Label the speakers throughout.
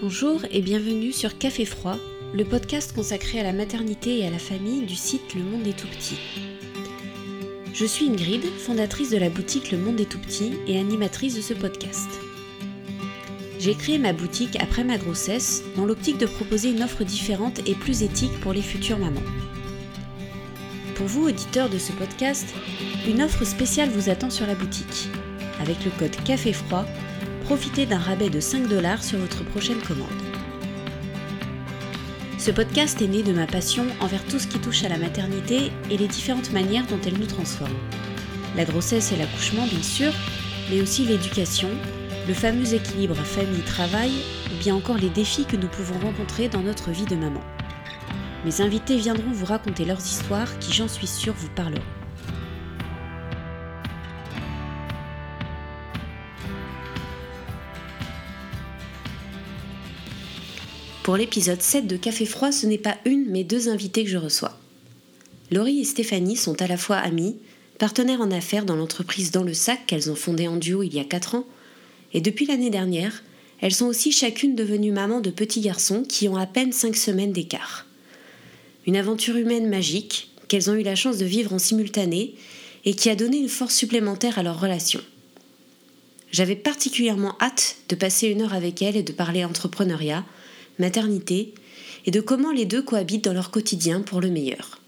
Speaker 1: Bonjour et bienvenue sur Café Froid, le podcast consacré à la maternité et à la famille du site Le Monde est tout petit. Je suis Ingrid, fondatrice de la boutique Le Monde est tout petit et animatrice de ce podcast. J'ai créé ma boutique après ma grossesse dans l'optique de proposer une offre différente et plus éthique pour les futures mamans. Pour vous, auditeurs de ce podcast, une offre spéciale vous attend sur la boutique. Avec le code Café Froid, profitez d'un rabais de 5 dollars sur votre prochaine commande. Ce podcast est né de ma passion envers tout ce qui touche à la maternité et les différentes manières dont elle nous transforme. La grossesse et l'accouchement, bien sûr, mais aussi l'éducation, le fameux équilibre famille-travail ou bien encore les défis que nous pouvons rencontrer dans notre vie de maman. Mes invités viendront vous raconter leurs histoires qui, j'en suis sûre, vous parleront. Pour l'épisode 7 de Café Froid, ce n'est pas une, mais deux invités que je reçois. Laurie et Stéphanie sont à la fois amies, partenaires en affaires dans l'entreprise Dans le Sac qu'elles ont fondée en duo il y a 4 ans, et depuis l'année dernière, elles sont aussi chacune devenues mamans de petits garçons qui ont à peine 5 semaines d'écart. Une aventure humaine magique qu'elles ont eu la chance de vivre en simultané et qui a donné une force supplémentaire à leur relation. J'avais particulièrement hâte de passer une heure avec elles et de parler entrepreneuriat, maternité et de comment les deux cohabitent dans leur quotidien pour le meilleur.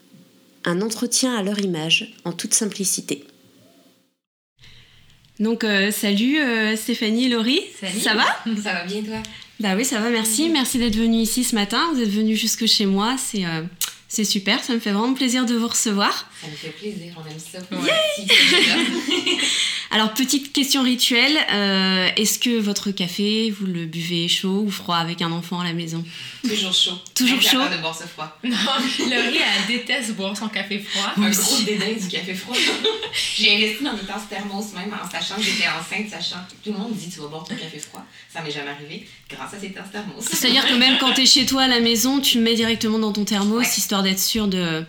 Speaker 1: Un entretien à leur image en toute simplicité. Donc euh, salut euh, Stéphanie et Laurie,
Speaker 2: Salut.
Speaker 1: ça va
Speaker 2: Ça va bien toi?
Speaker 1: Bah oui, ça va, merci. Merci d'être venu ici ce matin. Vous êtes venu jusque chez moi, c'est euh, c'est super, ça me fait vraiment plaisir de vous recevoir.
Speaker 2: Ça me fait plaisir, on aime ça.
Speaker 1: Alors petite question rituelle, euh, est-ce que votre café, vous le buvez chaud ou froid avec un enfant à la maison?
Speaker 2: Toujours chaud.
Speaker 1: Toujours chaud.
Speaker 2: de boire ce froid.
Speaker 3: Non, Laurie, elle déteste boire son café froid.
Speaker 2: Un gros dédain du café froid. J'ai investi dans des tasses thermos même en sachant que j'étais enceinte, sachant que tout le monde dit tu vas boire ton café froid. Ça m'est jamais arrivé grâce à ces tasses thermos.
Speaker 1: C'est-à-dire que même quand t'es chez toi à la maison, tu le mets directement dans ton thermos,
Speaker 2: Ouais.
Speaker 1: histoire d'être sûr de...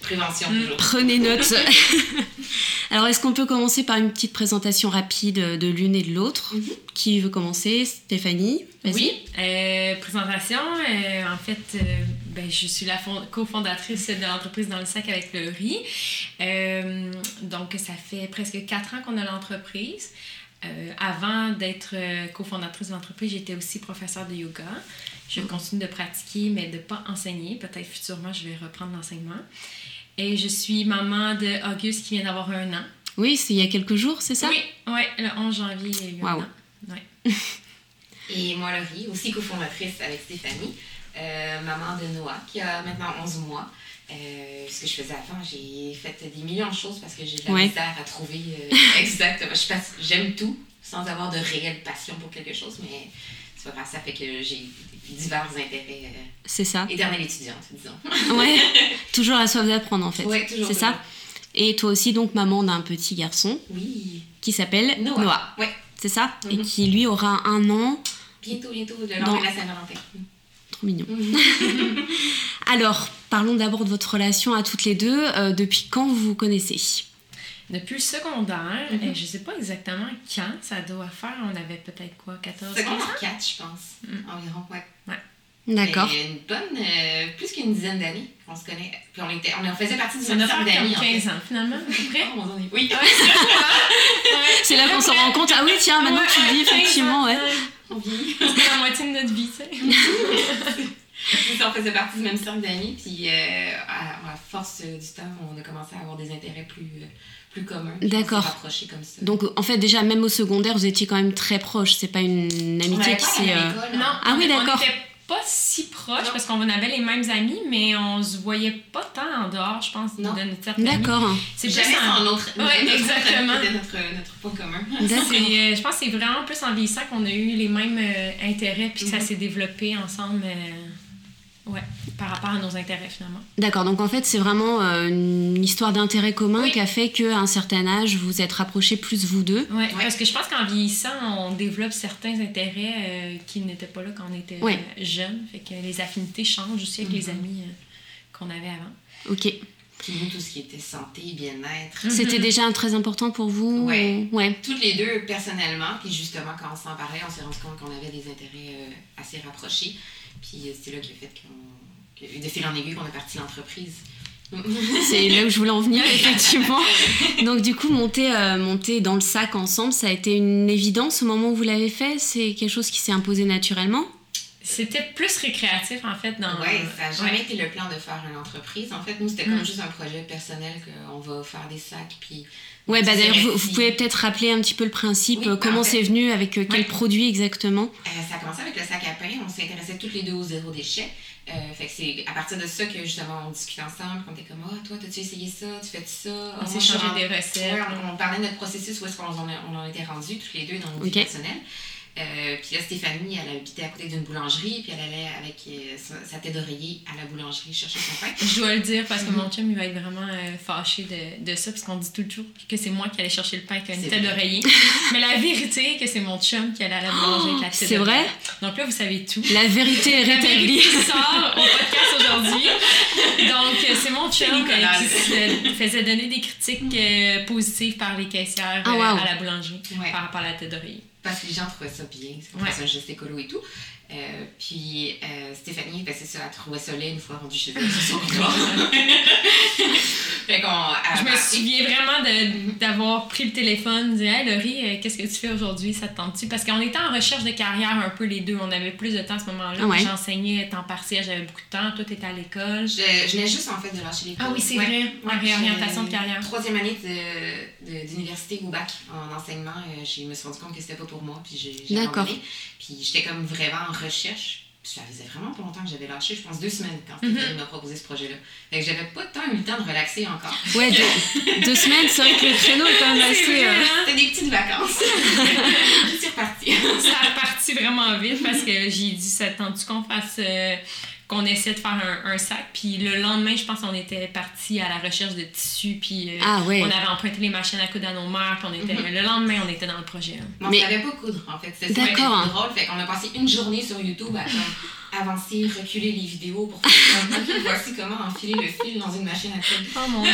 Speaker 2: Prévention
Speaker 3: Mm.
Speaker 2: toujours.
Speaker 1: Prenez note. Alors est-ce qu'on peut commencer par une petite présentation rapide de l'une et de l'autre?
Speaker 2: Mhm.
Speaker 1: Qui veut commencer? Stéphanie.
Speaker 3: Oui, euh, présentation. euh, en fait, euh, ben, je suis la fond- cofondatrice de l'entreprise Dans le sac avec le riz. Donc, ça fait presque quatre ans qu'on a l'entreprise. Avant d'être cofondatrice de l'entreprise, j'étais aussi professeure de yoga. Je continue de pratiquer, mais de ne pas enseigner. Peut-être futurement, je vais reprendre l'enseignement. Et je suis maman de Auguste qui vient d'avoir un an.
Speaker 1: Oui, c'est il y a quelques jours, c'est ça?
Speaker 3: Oui, ouais, le 11 janvier, il y a eu
Speaker 1: Wow.
Speaker 3: un an. Ouais.
Speaker 2: Et moi, Laurie, aussi cofondatrice avec Stéphanie, euh, maman de Noah, qui a maintenant 11 mois. Euh, ce que je faisais avant, j'ai fait des millions de choses parce que j'ai de la
Speaker 1: Ouais.
Speaker 2: misère à trouver euh, exactement. Je passe- J'aime tout sans avoir de réelle passion pour quelque chose, mais c'est pas grave, ça fait que j'ai divers intérêts. Euh,
Speaker 1: C'est ça.
Speaker 2: éternelle étudiante, disons.
Speaker 1: Ouais, toujours la soif d'apprendre en fait.
Speaker 2: Ouais, toujours,
Speaker 1: C'est ça. Et toi aussi, donc, maman d'un petit garçon
Speaker 2: Oui.
Speaker 1: qui s'appelle
Speaker 2: Noah.
Speaker 1: Noah.
Speaker 2: Ouais.
Speaker 1: C'est ça Et
Speaker 2: Mhm.
Speaker 1: qui lui aura un an.
Speaker 2: Bientôt, bientôt, le
Speaker 1: Dans-
Speaker 2: lendemain de la Saint-Valentin.
Speaker 1: Trop mignon. Alors, parlons d'abord de votre relation à toutes les deux. Euh, depuis quand vous vous connaissez?
Speaker 3: Depuis le secondaire,
Speaker 2: Mhm.
Speaker 3: je sais pas exactement quand, ça doit faire, on avait peut-être quoi, 14 15 ans?
Speaker 2: Secondaire 4, je pense, environ, ouais.
Speaker 1: D'accord.
Speaker 2: Une bonne, euh, plus qu'une dizaine d'années, on se connaît. Puis on, était, on faisait partie du
Speaker 3: Ça
Speaker 2: même
Speaker 3: doit
Speaker 2: cercle
Speaker 3: faire
Speaker 2: d'amis,
Speaker 3: comme
Speaker 2: en
Speaker 3: 15
Speaker 2: fait.
Speaker 3: ans finalement, à peu près.
Speaker 2: Oh, mon Dieu, Oui,
Speaker 1: C'est là qu'on se rend compte. Ah oui, tiens, maintenant
Speaker 3: Ouais,
Speaker 1: tu le dis,
Speaker 3: 15 ans,
Speaker 1: effectivement, ouais.
Speaker 2: on vit.
Speaker 3: C'est la moitié de notre vie, tu sais.
Speaker 2: On faisait partie du même cercle d'amis, puis euh, à, à force euh, du temps, on a commencé à avoir des intérêts plus, euh, plus communs.
Speaker 1: D'accord.
Speaker 2: rapprochés comme ça.
Speaker 1: Donc, en fait, déjà, même au secondaire, vous étiez quand même très proches. C'est pas une amitié qui s'est. euh,
Speaker 2: école,
Speaker 3: Non,
Speaker 2: hein.
Speaker 1: Ah oui, d'accord.
Speaker 3: Pas si proches
Speaker 2: Non.
Speaker 3: parce qu'on avait les mêmes amis, mais on se voyait pas tant en dehors, je pense,
Speaker 2: Non.
Speaker 3: de notre cercle.
Speaker 1: D'accord.
Speaker 3: C'est plus
Speaker 2: Jamais
Speaker 3: en-
Speaker 2: sans l'autre.
Speaker 3: Ouais,
Speaker 2: notre-
Speaker 3: exactement.
Speaker 2: C'était notre, notre point commun.
Speaker 3: Euh, je pense que c'est vraiment plus en vieillissant qu'on a eu les mêmes euh, intérêts puis que ça
Speaker 2: Mhm.
Speaker 3: s'est développé ensemble. euh, ouais, par rapport à nos intérêts finalement.
Speaker 1: D'accord. Donc, en fait, c'est vraiment euh, une histoire d'intérêt commun
Speaker 3: Oui.
Speaker 1: qui a fait qu'à un certain âge, vous êtes rapprochés plus vous deux.
Speaker 3: Ouais,
Speaker 2: Ouais.
Speaker 3: Parce que je pense qu'en vieillissant, on développe certains intérêts euh, qui n'étaient pas là quand on était
Speaker 1: Ouais.
Speaker 3: euh, jeune. Fait que les affinités changent aussi avec les
Speaker 2: Mhm.
Speaker 3: amis euh, qu'on avait avant.
Speaker 1: Ok.
Speaker 2: Puis nous, tout ce qui était santé, bien-être.
Speaker 4: C'était déjà très important pour vous
Speaker 2: Ouais.
Speaker 4: ou- ouais.
Speaker 2: Toutes les deux, personnellement. Puis justement, quand on s'en parlait, on s'est rendu compte qu'on avait des intérêts euh, assez rapprochés. Puis euh, c'est là qui a fait qu'on. que- De fil en aiguille, qu'on a parti l'entreprise.
Speaker 4: C'est là où je voulais en venir, effectivement. Donc, du coup, monter, euh, monter dans le sac ensemble, ça a été une évidence au moment où vous l'avez fait? C'est quelque chose qui s'est imposé naturellement?
Speaker 3: C'était plus récréatif, en fait, dans...
Speaker 2: Ouais, ça n'a jamais
Speaker 3: Ouais.
Speaker 2: été le plan de faire une entreprise. En fait, nous, c'était
Speaker 4: Mm.
Speaker 2: comme juste un projet personnel qu'on va faire des sacs. Puis
Speaker 4: Ouais, bah d'ailleurs, vous, pouvez peut-être rappeler un petit peu le principe,
Speaker 2: Oui,
Speaker 4: euh, comment
Speaker 2: en fait.
Speaker 4: c'est venu, avec euh, quel
Speaker 2: Ouais.
Speaker 4: produit exactement
Speaker 2: Euh, ça a commencé avec le sac à pain. On s'intéressait toutes les deux au zéro déchet. Euh, fait que c'est à partir de ça que justement on discutait ensemble. qu'on était comme, ah, toi, t'as-tu essayé ça? Tu fais ça?
Speaker 3: On s'est changé des recettes.
Speaker 2: Ouais, on, on parlait de notre processus, où est-ce qu'on en, on en était rendus, tous les deux, dans nos
Speaker 4: Ok.
Speaker 2: vies personnelles. Euh, puis là, Stéphanie, elle habitait à côté d'une boulangerie, puis elle allait avec euh, sa, sa tête d'oreiller à la boulangerie chercher son pain.
Speaker 3: Je dois le dire parce que
Speaker 2: Mhm.
Speaker 3: mon chum il va être vraiment euh, fâché de, de ça parce qu'on dit toujours que c'est moi qui allais chercher le pain avec une tête d'oreiller. Mais la vérité que c'est mon chum qui allait à la boulangerie avec la tête
Speaker 4: c'est vrai?
Speaker 3: Donc là vous savez tout.
Speaker 4: La vérité est
Speaker 3: La
Speaker 4: rétablie.
Speaker 3: vérité sort au podcast aujourd'hui. Donc c'est mon chum qui se faisait donner des critiques positives par les caissières
Speaker 4: Ah, wow.
Speaker 3: à la boulangerie
Speaker 2: Ouais.
Speaker 3: par rapport à la tête d'oreiller.
Speaker 2: Parce que les gens trouvaient ça bien, c'est
Speaker 3: Ouais.
Speaker 2: un geste écolo et tout. Euh, puis euh, Stéphanie, ben, c'est ça, elle trouvait ça laid une fois rendue chez elle sur son corps. Fait qu'on. elle
Speaker 3: Je me souviens vraiment de- d'avoir pris le téléphone, dit Hey Laurie, euh, qu'est-ce que tu fais aujourd'hui? Ça te tente-tu? Parce qu'on était en recherche de carrière un peu les deux. On avait plus de temps à ce moment-là.
Speaker 4: Ouais.
Speaker 3: J'enseignais temps partiel, j'avais beaucoup de temps. Toi, t'étais à l'école.
Speaker 2: Je, je venais juste en fait de lâcher l'école.
Speaker 3: Ah oui, c'est
Speaker 2: Ouais.
Speaker 3: vrai.
Speaker 2: Ouais,
Speaker 3: En réorientation de carrière.
Speaker 2: Troisième année de- de- d'université au bac en enseignement, euh, je me suis rendu compte que c'était pas pour moi, puis j'ai j'ai
Speaker 4: D'accord.
Speaker 2: abandonné. Puis j'étais comme vraiment en recherche. Puis ça faisait vraiment pas longtemps que j'avais lâché, je pense deux semaines quand
Speaker 3: Mhm.
Speaker 2: Stéphanie m'a proposé ce projet-là. Fait que j'avais pas tant eu le temps de relaxer encore.
Speaker 4: Ouais, deux, deux semaines, c'est vrai que le créneau est quand même assez. euh,
Speaker 3: hein?
Speaker 2: C'était des petites vacances. je suis repartie.
Speaker 3: Ça a reparti vraiment vite parce que j'ai dit ça tente-tu qu'on fasse. euh, qu'on essaie de faire un, un sac. Puis le lendemain, je pense qu'on était parti à la recherche de tissus. Puis euh,
Speaker 4: Ah
Speaker 3: on avait emprunté les machines à coudre à nos mères. Puis on était,
Speaker 2: Mhm.
Speaker 3: le lendemain, on était dans le projet. hein.
Speaker 2: Mais on
Speaker 4: Mais-
Speaker 2: savait pas coudre en fait. C'était
Speaker 4: hein.
Speaker 2: drôle. Fait qu'on a passé une journée sur YouTube à avancer, reculer les vidéos pour faire comme, voici comment enfiler le fil dans une machine à coudre.
Speaker 3: Oh mon dieu.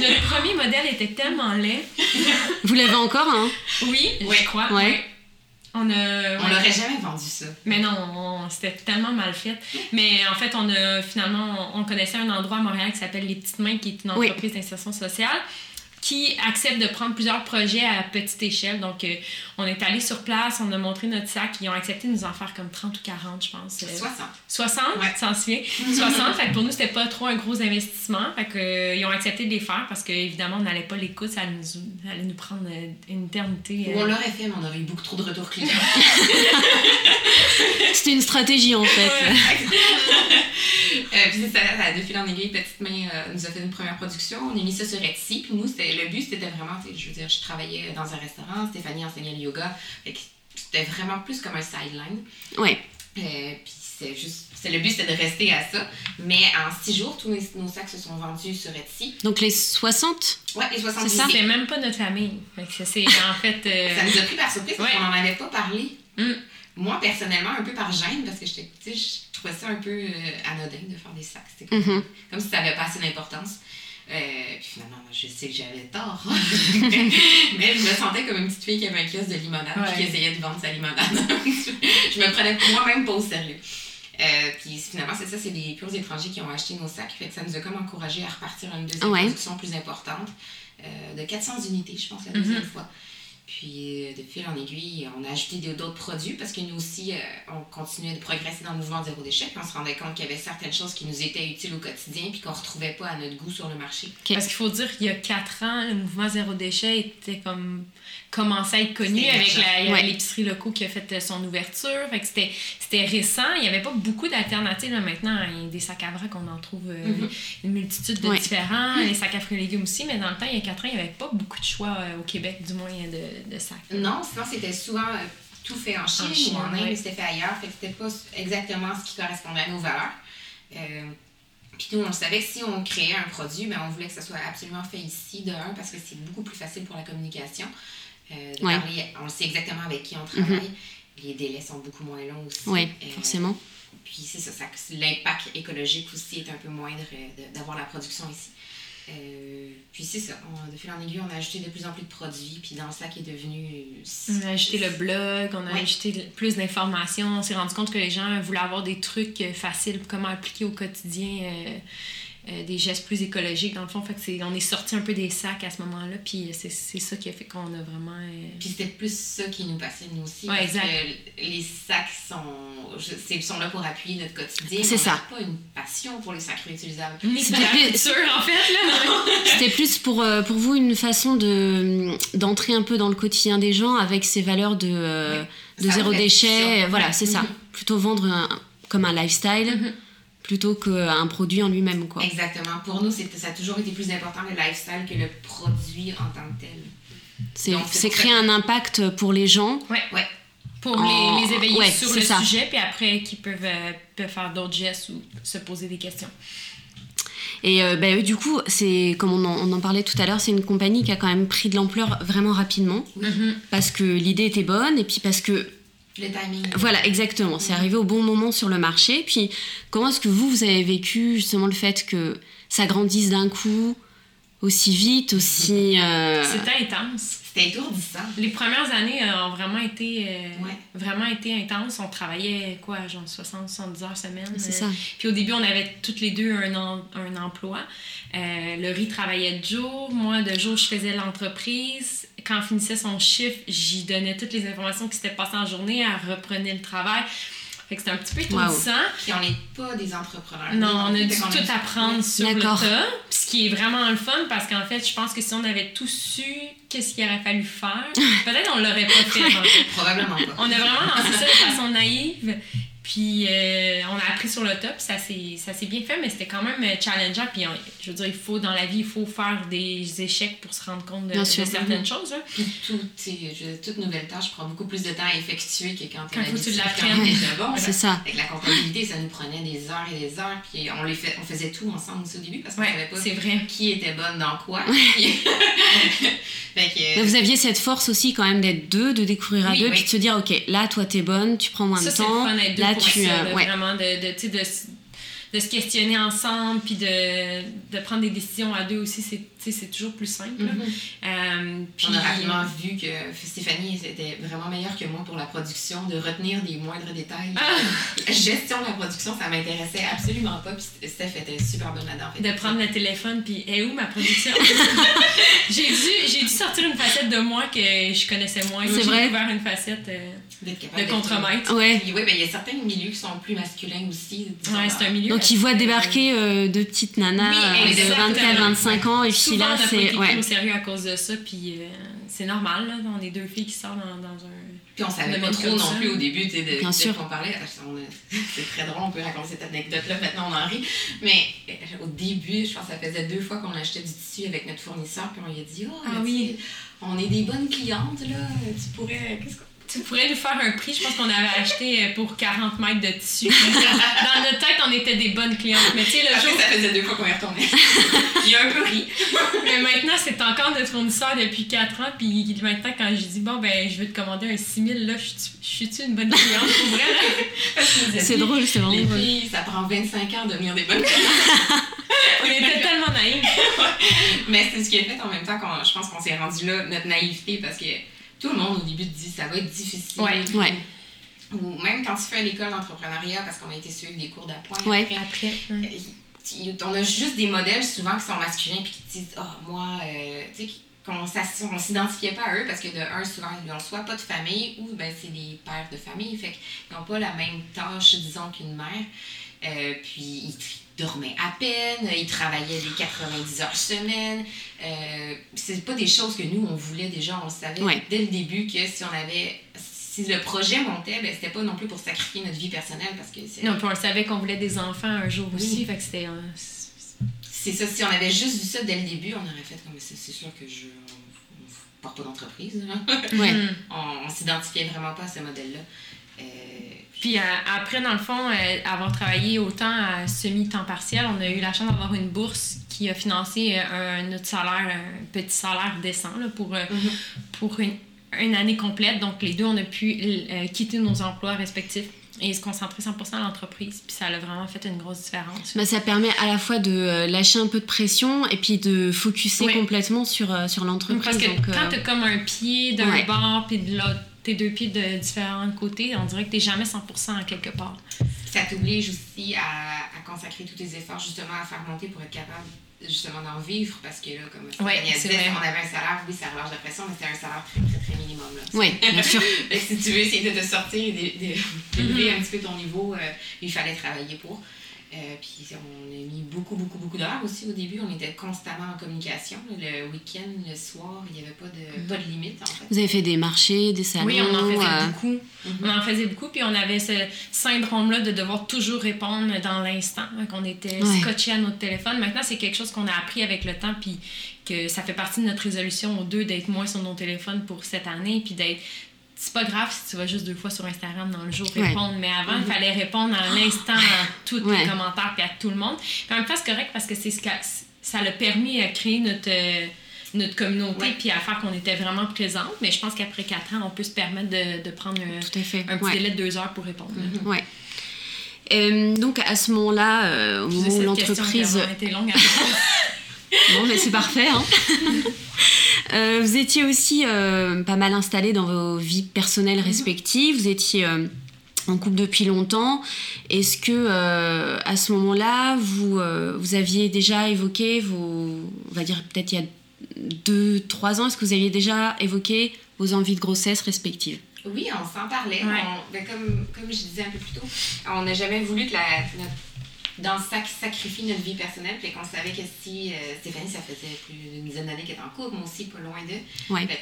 Speaker 3: Notre premier modèle était tellement laid.
Speaker 4: Vous l'avez encore, hein?
Speaker 3: Oui,
Speaker 2: Ouais.
Speaker 3: je crois.
Speaker 4: Ouais.
Speaker 3: On a.
Speaker 2: On
Speaker 3: ouais.
Speaker 2: l'aurait jamais vendu ça.
Speaker 3: Mais non, on- c'était tellement mal fait. Mais en fait, on a finalement, on, on connaissait un endroit à Montréal qui s'appelle Les Petites Mains, qui est une
Speaker 4: Oui.
Speaker 3: entreprise d'insertion sociale qui accepte de prendre plusieurs projets à petite échelle. Donc, euh, on est allé sur place, on a montré notre sac, ils ont accepté de nous en faire comme 30 ou 40, je pense. Euh,
Speaker 2: 60.
Speaker 3: 60,
Speaker 2: Ouais.
Speaker 3: tu t'en souviens? 60, fait que pour nous, c'était pas trop un gros investissement. Fait que, euh, ils ont accepté de les faire parce qu'évidemment, on n'allait pas les coûter, ça allait nous, ça allait nous prendre euh, une éternité.
Speaker 2: Ou
Speaker 3: euh.
Speaker 2: on l'aurait fait, mais on aurait eu beaucoup trop de retours clients.
Speaker 4: C'était une stratégie en fait.
Speaker 2: Euh, puis c'est ça, ça, de fil en aiguille, Petite Main euh, nous a fait une première production. On a mis ça sur Etsy. Puis nous, c'était, le but, c'était vraiment, tu sais, je veux dire, je travaillais dans un restaurant, Stéphanie enseignait le yoga. C'était vraiment plus comme un sideline.
Speaker 4: Ouais.
Speaker 2: Euh, puis c'est juste, c'est le but, c'était de rester à ça. Mais en six jours, tous nos, nos sacs se sont vendus sur Etsy.
Speaker 4: Donc les 60
Speaker 2: Ouais, les 70
Speaker 4: C'est ça?
Speaker 3: C'était même pas notre famille. C'est en fait. euh,
Speaker 2: Ça nous a pris par surprise parce
Speaker 3: Ouais.
Speaker 2: qu'on n'en avait pas parlé.
Speaker 3: Mm.
Speaker 2: Moi, personnellement, un peu par gêne, parce que sais, je trouvais ça un peu euh, anodin de faire des sacs. C'était comme,
Speaker 4: Mhm.
Speaker 2: comme si ça n'avait pas assez d'importance. Euh, puis finalement, moi, je sais que j'avais tort. Mais je me sentais comme une petite fille qui avait un kiosque de limonade
Speaker 3: Ouais.
Speaker 2: puis qui essayait de vendre sa limonade. je me prenais moi-même pas au sérieux. Euh, puis finalement, c'est ça, c'est des purs étrangers qui ont acheté nos sacs. Fait que ça nous a comme encouragé à repartir à une deuxième
Speaker 4: Ouais.
Speaker 2: production plus importante. euh, de 400 unités, je pense, la deuxième
Speaker 3: Mhm.
Speaker 2: fois. Puis, euh, de fil en aiguille, on a ajouté d'autres produits parce que nous aussi, euh, on continuait de progresser dans le mouvement zéro déchet. Puis on se rendait compte qu'il y avait certaines choses qui nous étaient utiles au quotidien puis qu'on ne retrouvait pas à notre goût sur le marché.
Speaker 3: Parce qu'il faut dire qu'il y a 4 ans, le mouvement Zéro Déchet était comme commençait à être connu avec avait
Speaker 4: Ouais.
Speaker 3: l'épicerie locaux qui a fait euh, son ouverture. Fait que c'était, c'était récent. Il n'y avait pas beaucoup d'alternatives. Maintenant, il y a des sacs à vrac, on en trouve euh,
Speaker 2: Mhm.
Speaker 3: une multitude de
Speaker 4: Ouais.
Speaker 3: différents. Les sacs à fruits et légumes aussi. Mais dans le temps, il y a 4 ans, il n'y avait pas beaucoup de choix euh, au Québec, du moins, de, de sacs.
Speaker 2: Non, sinon c'était souvent euh, tout fait en Chine,
Speaker 3: Chine,
Speaker 2: ou en Inde,
Speaker 3: ouais.
Speaker 2: c'était fait ailleurs. Fait que c'était pas exactement ce qui correspondait à nos valeurs. Puis nous, on savait que si on créait un produit, ben, on voulait que ça soit absolument fait ici, de un, parce que c'est beaucoup plus facile pour la communication. Euh, de
Speaker 4: Ouais.
Speaker 2: Parler, on sait exactement avec qui on travaille. Les délais sont beaucoup moins longs aussi.
Speaker 4: Oui,
Speaker 2: Euh,
Speaker 4: forcément.
Speaker 2: Puis c'est ça, ça l'impact écologique aussi est un peu moindre euh, de- d'avoir la production ici. Euh, puis c'est ça, on, de fil en aiguille, on a ajouté de plus en plus de produits, puis dans le sac est devenu...
Speaker 3: On a ajouté le blog, on a
Speaker 2: Ouais.
Speaker 3: ajouté plus d'informations, on s'est rendu compte que les gens voulaient avoir des trucs faciles, comment appliquer au quotidien euh, euh, des gestes plus écologiques, dans le fond. Fait que c'est, on est sorti un peu des sacs à ce moment-là, puis c'est, c'est ça qui a fait qu'on a vraiment... euh,
Speaker 2: Puis c'était plus ça qui nous passionne nous aussi.
Speaker 3: Ouais,
Speaker 2: parce
Speaker 3: exact.
Speaker 2: que les sacs sont, je- c'est- sont là pour appuyer notre quotidien.
Speaker 4: C'est
Speaker 2: On
Speaker 4: ça.
Speaker 2: pas une passion pour les sacs réutilisables.
Speaker 4: C'était
Speaker 3: la
Speaker 4: plus-
Speaker 3: culture, en fait, là.
Speaker 4: C'était plus pour, euh, pour vous une façon de d'entrer un peu dans le quotidien des gens avec ces valeurs de, euh, de zéro déchet. Voilà, c'est ça.
Speaker 2: Mhm.
Speaker 4: Plutôt vendre un- comme un lifestyle
Speaker 3: Mhm.
Speaker 4: Plutôt qu'un produit en lui-même. quoi.
Speaker 2: Exactement. Pour nous, c'est- ça a toujours été plus important le lifestyle que le produit en tant que tel.
Speaker 4: C'est
Speaker 2: Donc, c'est
Speaker 4: créer un impact pour les gens.
Speaker 3: Ouais.
Speaker 2: Ouais.
Speaker 3: Pour
Speaker 4: En-
Speaker 3: les, les éveiller
Speaker 4: ouais,
Speaker 3: sur
Speaker 4: c'est
Speaker 3: le
Speaker 4: ça.
Speaker 3: sujet, puis après, qu'ils peuvent, euh, peuvent faire d'autres gestes ou se poser des questions.
Speaker 4: Et euh, bah, du coup, c'est comme on en, on en parlait tout à l'heure, c'est une compagnie qui a quand même pris de l'ampleur vraiment rapidement
Speaker 3: Mhm.
Speaker 4: parce que l'idée était bonne et puis parce que
Speaker 2: Le timing.
Speaker 4: Voilà, exactement. C'est arrivé au bon moment sur le marché. Puis, comment est-ce que vous, vous avez vécu justement le fait que ça grandisse d'un coup, aussi vite, aussi... euh,
Speaker 3: C'était intense.
Speaker 2: C'était étourdissant.
Speaker 3: Les premières années euh, ont vraiment été, euh,
Speaker 2: Ouais.
Speaker 3: vraiment été intenses. On travaillait, quoi, genre 60, 70 heures semaine.
Speaker 4: C'est
Speaker 3: Euh,
Speaker 4: ça.
Speaker 3: Puis au début, on avait toutes les deux un, en- un emploi. Euh, le riz travaillait de jour. Moi, de jour, je faisais l'entreprise. Quand on finissait son chiffre, j'y donnais toutes les informations qui s'étaient passées en journée. Elle reprenait le travail. Fait que c'était un petit peu étourdissant.
Speaker 2: Puis on n'est pas des entrepreneurs.
Speaker 3: Non, on a dû tout apprendre sur le tas. Ce qui est vraiment le fun parce qu'en fait, je pense que si on avait tout su qu'est-ce qu'il aurait fallu faire, peut-être on l'aurait pas fait. en fait.
Speaker 2: Probablement pas.
Speaker 3: On a vraiment lancé ça de façon naïve. Puis euh, on a appris sur le top, ça s'est ça s'est bien fait, mais c'était quand même euh, challengeant. Puis on- je veux dire, il faut dans la vie, il faut faire des échecs pour se rendre compte de, certaines choses. là.
Speaker 2: Puis tout, je- toute nouvelle tâche prend beaucoup plus de temps à effectuer que quand,
Speaker 3: Quand tu l'apprennes.
Speaker 2: bon.
Speaker 4: C'est ça.
Speaker 2: Avec la comptabilité, ça nous prenait des heures et des heures. Puis on, les fait, on faisait tout ensemble aussi au début parce qu'on savait
Speaker 3: Ouais,
Speaker 2: pas
Speaker 3: c'est vrai.
Speaker 2: qui était bonne dans quoi. Puis- fait que,
Speaker 4: Mais vous aviez cette force aussi quand même d'être deux, de découvrir à
Speaker 2: Oui,
Speaker 4: deux,
Speaker 2: oui.
Speaker 4: puis de se dire, ok, là, toi, t'es bonne, tu prends moins
Speaker 3: Ça,
Speaker 4: de
Speaker 3: c'est le
Speaker 4: temps.
Speaker 3: Fun d'être deux
Speaker 4: là,
Speaker 3: pour
Speaker 4: tu...
Speaker 3: ça,
Speaker 4: euh,
Speaker 3: là,
Speaker 4: ouais.
Speaker 3: vraiment, de, de, de, de se questionner ensemble, puis de, de prendre des décisions à deux aussi, c'est c'est toujours plus simple.
Speaker 2: Mhm.
Speaker 3: Euh, puis,
Speaker 2: On a rapidement vu que Stéphanie était vraiment meilleure que moi pour la production, de retenir des moindres détails.
Speaker 3: Ah!
Speaker 2: Gestion de la production, ça m'intéressait absolument pas. Puis Steph était super bonne là-dedans. Fait
Speaker 3: de prendre le téléphone, puis est où ma production? j'ai dû, j'ai dû sortir une facette de moi que je connaissais moins.
Speaker 4: C'est
Speaker 3: J'ai
Speaker 4: vrai?
Speaker 3: découvert une facette euh, de contremaître.
Speaker 4: Ouais.
Speaker 2: Oui, ben, il y a certains milieux qui sont plus masculins aussi.
Speaker 3: Ouais, c'est un milieu.
Speaker 4: Donc, ils voient débarquer euh, deux petites nanas
Speaker 3: Oui,
Speaker 4: euh, de
Speaker 3: exactement.
Speaker 4: 24-25 ans, et puis Là, c'est... Ouais.
Speaker 3: au sérieux à cause de ça, puis euh, c'est normal, là. On est deux filles qui sortent dans, dans un.
Speaker 2: Puis on savait pas trop non plus au début, tu sais, de,
Speaker 4: Bien
Speaker 2: de
Speaker 4: sûr.
Speaker 2: qu'on parlait. On a- C'est très drôle, on peut raconter cette anecdote-là, maintenant on en rit. Mais euh, au début, je pense que ça faisait deux fois qu'on achetait du tissu avec notre fournisseur, puis on lui a dit Oh,
Speaker 3: Ah oui.
Speaker 2: on est des bonnes clientes, là, tu pourrais. Qu'est-ce qu'on.
Speaker 3: Tu pourrais nous faire un prix, je pense qu'on avait acheté euh, pour 40 mètres de tissu. Dans notre tête, on était des bonnes clientes. Mais tu sais, le
Speaker 2: Après,
Speaker 3: jour.
Speaker 2: ça faisait deux fois qu'on y retournait. Il a un peu ri.
Speaker 3: Mais maintenant, c'est encore notre fournisseur depuis 4 ans. Puis maintenant, quand je dis, bon, ben, je vais te commander un 6000, là, je suis- je suis-tu une bonne cliente pour vrai?
Speaker 4: C'est
Speaker 2: dit,
Speaker 4: drôle, c'est vraiment drôle.
Speaker 2: filles, ça prend 25 ans de devenir des bonnes clientes.
Speaker 3: On était tellement naïfs.
Speaker 2: Mais c'est ce qui est fait en même temps qu'on je pense qu'on s'est rendu là, notre naïveté, parce que tout le monde au début te dit ça va être difficile.
Speaker 3: Ouais.
Speaker 4: Ouais.
Speaker 2: Ou même quand tu fais à l'école d'entrepreneuriat, parce qu'on a été suivre des cours d'appoint.
Speaker 4: Ouais.
Speaker 2: après,
Speaker 3: Après.
Speaker 2: euh, on a juste des modèles souvent qui sont masculins puis qui te disent Ah, moi, euh, tu sais, qu'on on s'identifiait pas à eux parce que de un, souvent, ils n'ont soit pas de famille ou ben, c'est des pères de famille. Fait qu'ils n'ont pas la même tâche, disons, qu'une mère. Euh, puis ils dormaient à peine, ils travaillaient des 90 heures semaine. Euh, c'est pas des choses que nous, on voulait déjà, on le savait
Speaker 4: Ouais.
Speaker 2: dès le début que si on avait. Si le projet montait, ben, c'était pas non plus pour sacrifier notre vie personnelle parce que c'est.
Speaker 3: Non, puis on savait qu'on voulait des enfants un jour
Speaker 2: Oui.
Speaker 3: aussi. Fait que c'était. c'est-
Speaker 2: ça, si on avait juste vu ça dès le début, on aurait fait comme c'est c'est sûr que je. On, on part pas d'entreprise. hein.
Speaker 4: Ouais.
Speaker 2: On on s'identifiait vraiment pas à ce modèle-là. Euh,
Speaker 3: Puis euh, après, dans le fond, euh, avoir travaillé autant à semi-temps partiel, on a eu la chance d'avoir une bourse qui a financé euh, un, notre salaire, un petit salaire décent là, pour,
Speaker 2: Mhm.
Speaker 3: pour une, une année complète. Donc, les deux, on a pu quitter nos emplois respectifs et se concentrer 100% à l'entreprise. Puis ça a vraiment fait une grosse différence.
Speaker 1: Ça permet à la fois de lâcher un peu de pression et puis de focuser
Speaker 3: Oui.
Speaker 1: complètement sur, sur l'entreprise.
Speaker 3: Parce que
Speaker 1: donc, euh,
Speaker 3: quand t'as comme un pied d'un
Speaker 1: ouais.
Speaker 3: bord puis de l'autre, tes deux pieds de différents côtés, on dirait que t'es jamais 100% à quelque part.
Speaker 2: Ça t'oblige aussi à, à consacrer tous tes efforts justement à faire monter pour être capable justement d'en vivre parce que là, comme
Speaker 3: Ouais,
Speaker 2: on avait un salaire, oui, ça relâche de pression, mais c'était un salaire très, très, très minimum. Là.
Speaker 1: Oui, bien sûr.
Speaker 2: Si tu veux essayer de te sortir et d'é- d'é- d'élever
Speaker 3: Mhm.
Speaker 2: un petit peu ton niveau, euh, il fallait travailler pour. Euh, puis on a mis beaucoup, beaucoup, beaucoup d'heures aussi au début. On était constamment en communication. Le week-end, le soir, il n'y avait pas de, pas de limite en fait.
Speaker 1: Vous avez fait des marchés, des salons.
Speaker 3: Oui, on en faisait
Speaker 1: euh,
Speaker 3: beaucoup. On en faisait beaucoup, puis on avait ce syndrome-là de devoir toujours répondre dans l'instant, hein, qu'on était
Speaker 1: Ouais.
Speaker 3: scotché à notre téléphone. Maintenant, c'est quelque chose qu'on a appris avec le temps, puis que ça fait partie de notre résolution aux deux d'être moins sur nos téléphones pour cette année, puis d'être. C'est pas grave si tu vas juste deux fois sur Instagram dans le jour
Speaker 1: Ouais.
Speaker 3: répondre, mais avant, il fallait répondre à l'instant à tous
Speaker 1: Ouais.
Speaker 3: les commentaires puis à tout le monde. Puis en même temps, c'est correct parce que c'est ce que ça l'a permis à créer notre, euh, notre communauté
Speaker 2: Ouais.
Speaker 3: puis à faire qu'on était vraiment présente. Mais je pense qu'après quatre ans, on peut se permettre de, de prendre un,
Speaker 1: Tout à fait.
Speaker 3: un petit
Speaker 1: ouais.
Speaker 3: délai de deux heures pour répondre.
Speaker 1: Ouais. Euh, donc à ce moment-là, euh, au moment où l'entreprise Bon, mais c'est parfait. Hein. Euh, vous étiez aussi euh, pas mal installés dans vos vies personnelles respectives. Vous étiez euh, en couple depuis longtemps. Est-ce que euh, à ce moment-là, vous, euh, vous aviez déjà évoqué vos, on va dire peut-être il y a deux, trois ans, est-ce que vous aviez déjà évoqué vos envies de grossesse respectives?
Speaker 2: Oui, on s'en parlait.
Speaker 3: Ouais.
Speaker 2: On- ben, comme, comme je disais un peu plus tôt, on n'a jamais voulu que la, notre, dans le sac sacrifie notre vie personnelle. Puis qu'on savait que si euh, Stéphanie, ça faisait plus d'une dizaine d'années qu'elle est en couple, moi aussi, pas loin d'eux.
Speaker 1: Ouais.
Speaker 2: Que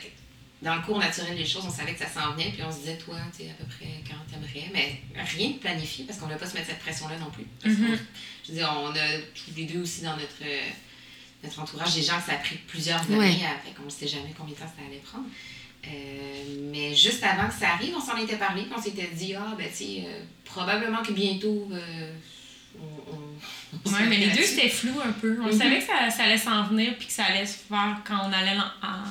Speaker 2: dans le cours naturel des choses, on savait que ça s'en venait. Puis on se disait, toi, tu sais, à peu près quand t'aimerais. Mais rien de planifié parce qu'on ne va pas se mettre cette pression-là non plus. Parce
Speaker 3: Mhm.
Speaker 2: qu'on- Je veux dire, on a tous les deux aussi dans notre. euh, notre entourage, des gens que ça a pris plusieurs années,
Speaker 1: Ouais.
Speaker 2: après qu'on ne sait jamais combien de temps ça allait prendre. Euh, mais juste avant que ça arrive, on s'en était parlé, puis on s'était dit, ah, ben, tu sais, euh, probablement que bientôt, euh, on,
Speaker 3: Ouais, mais les deux, c'était flou un peu. On
Speaker 2: Mhm.
Speaker 3: savait que ça, ça allait s'en venir puis que ça allait se faire quand on allait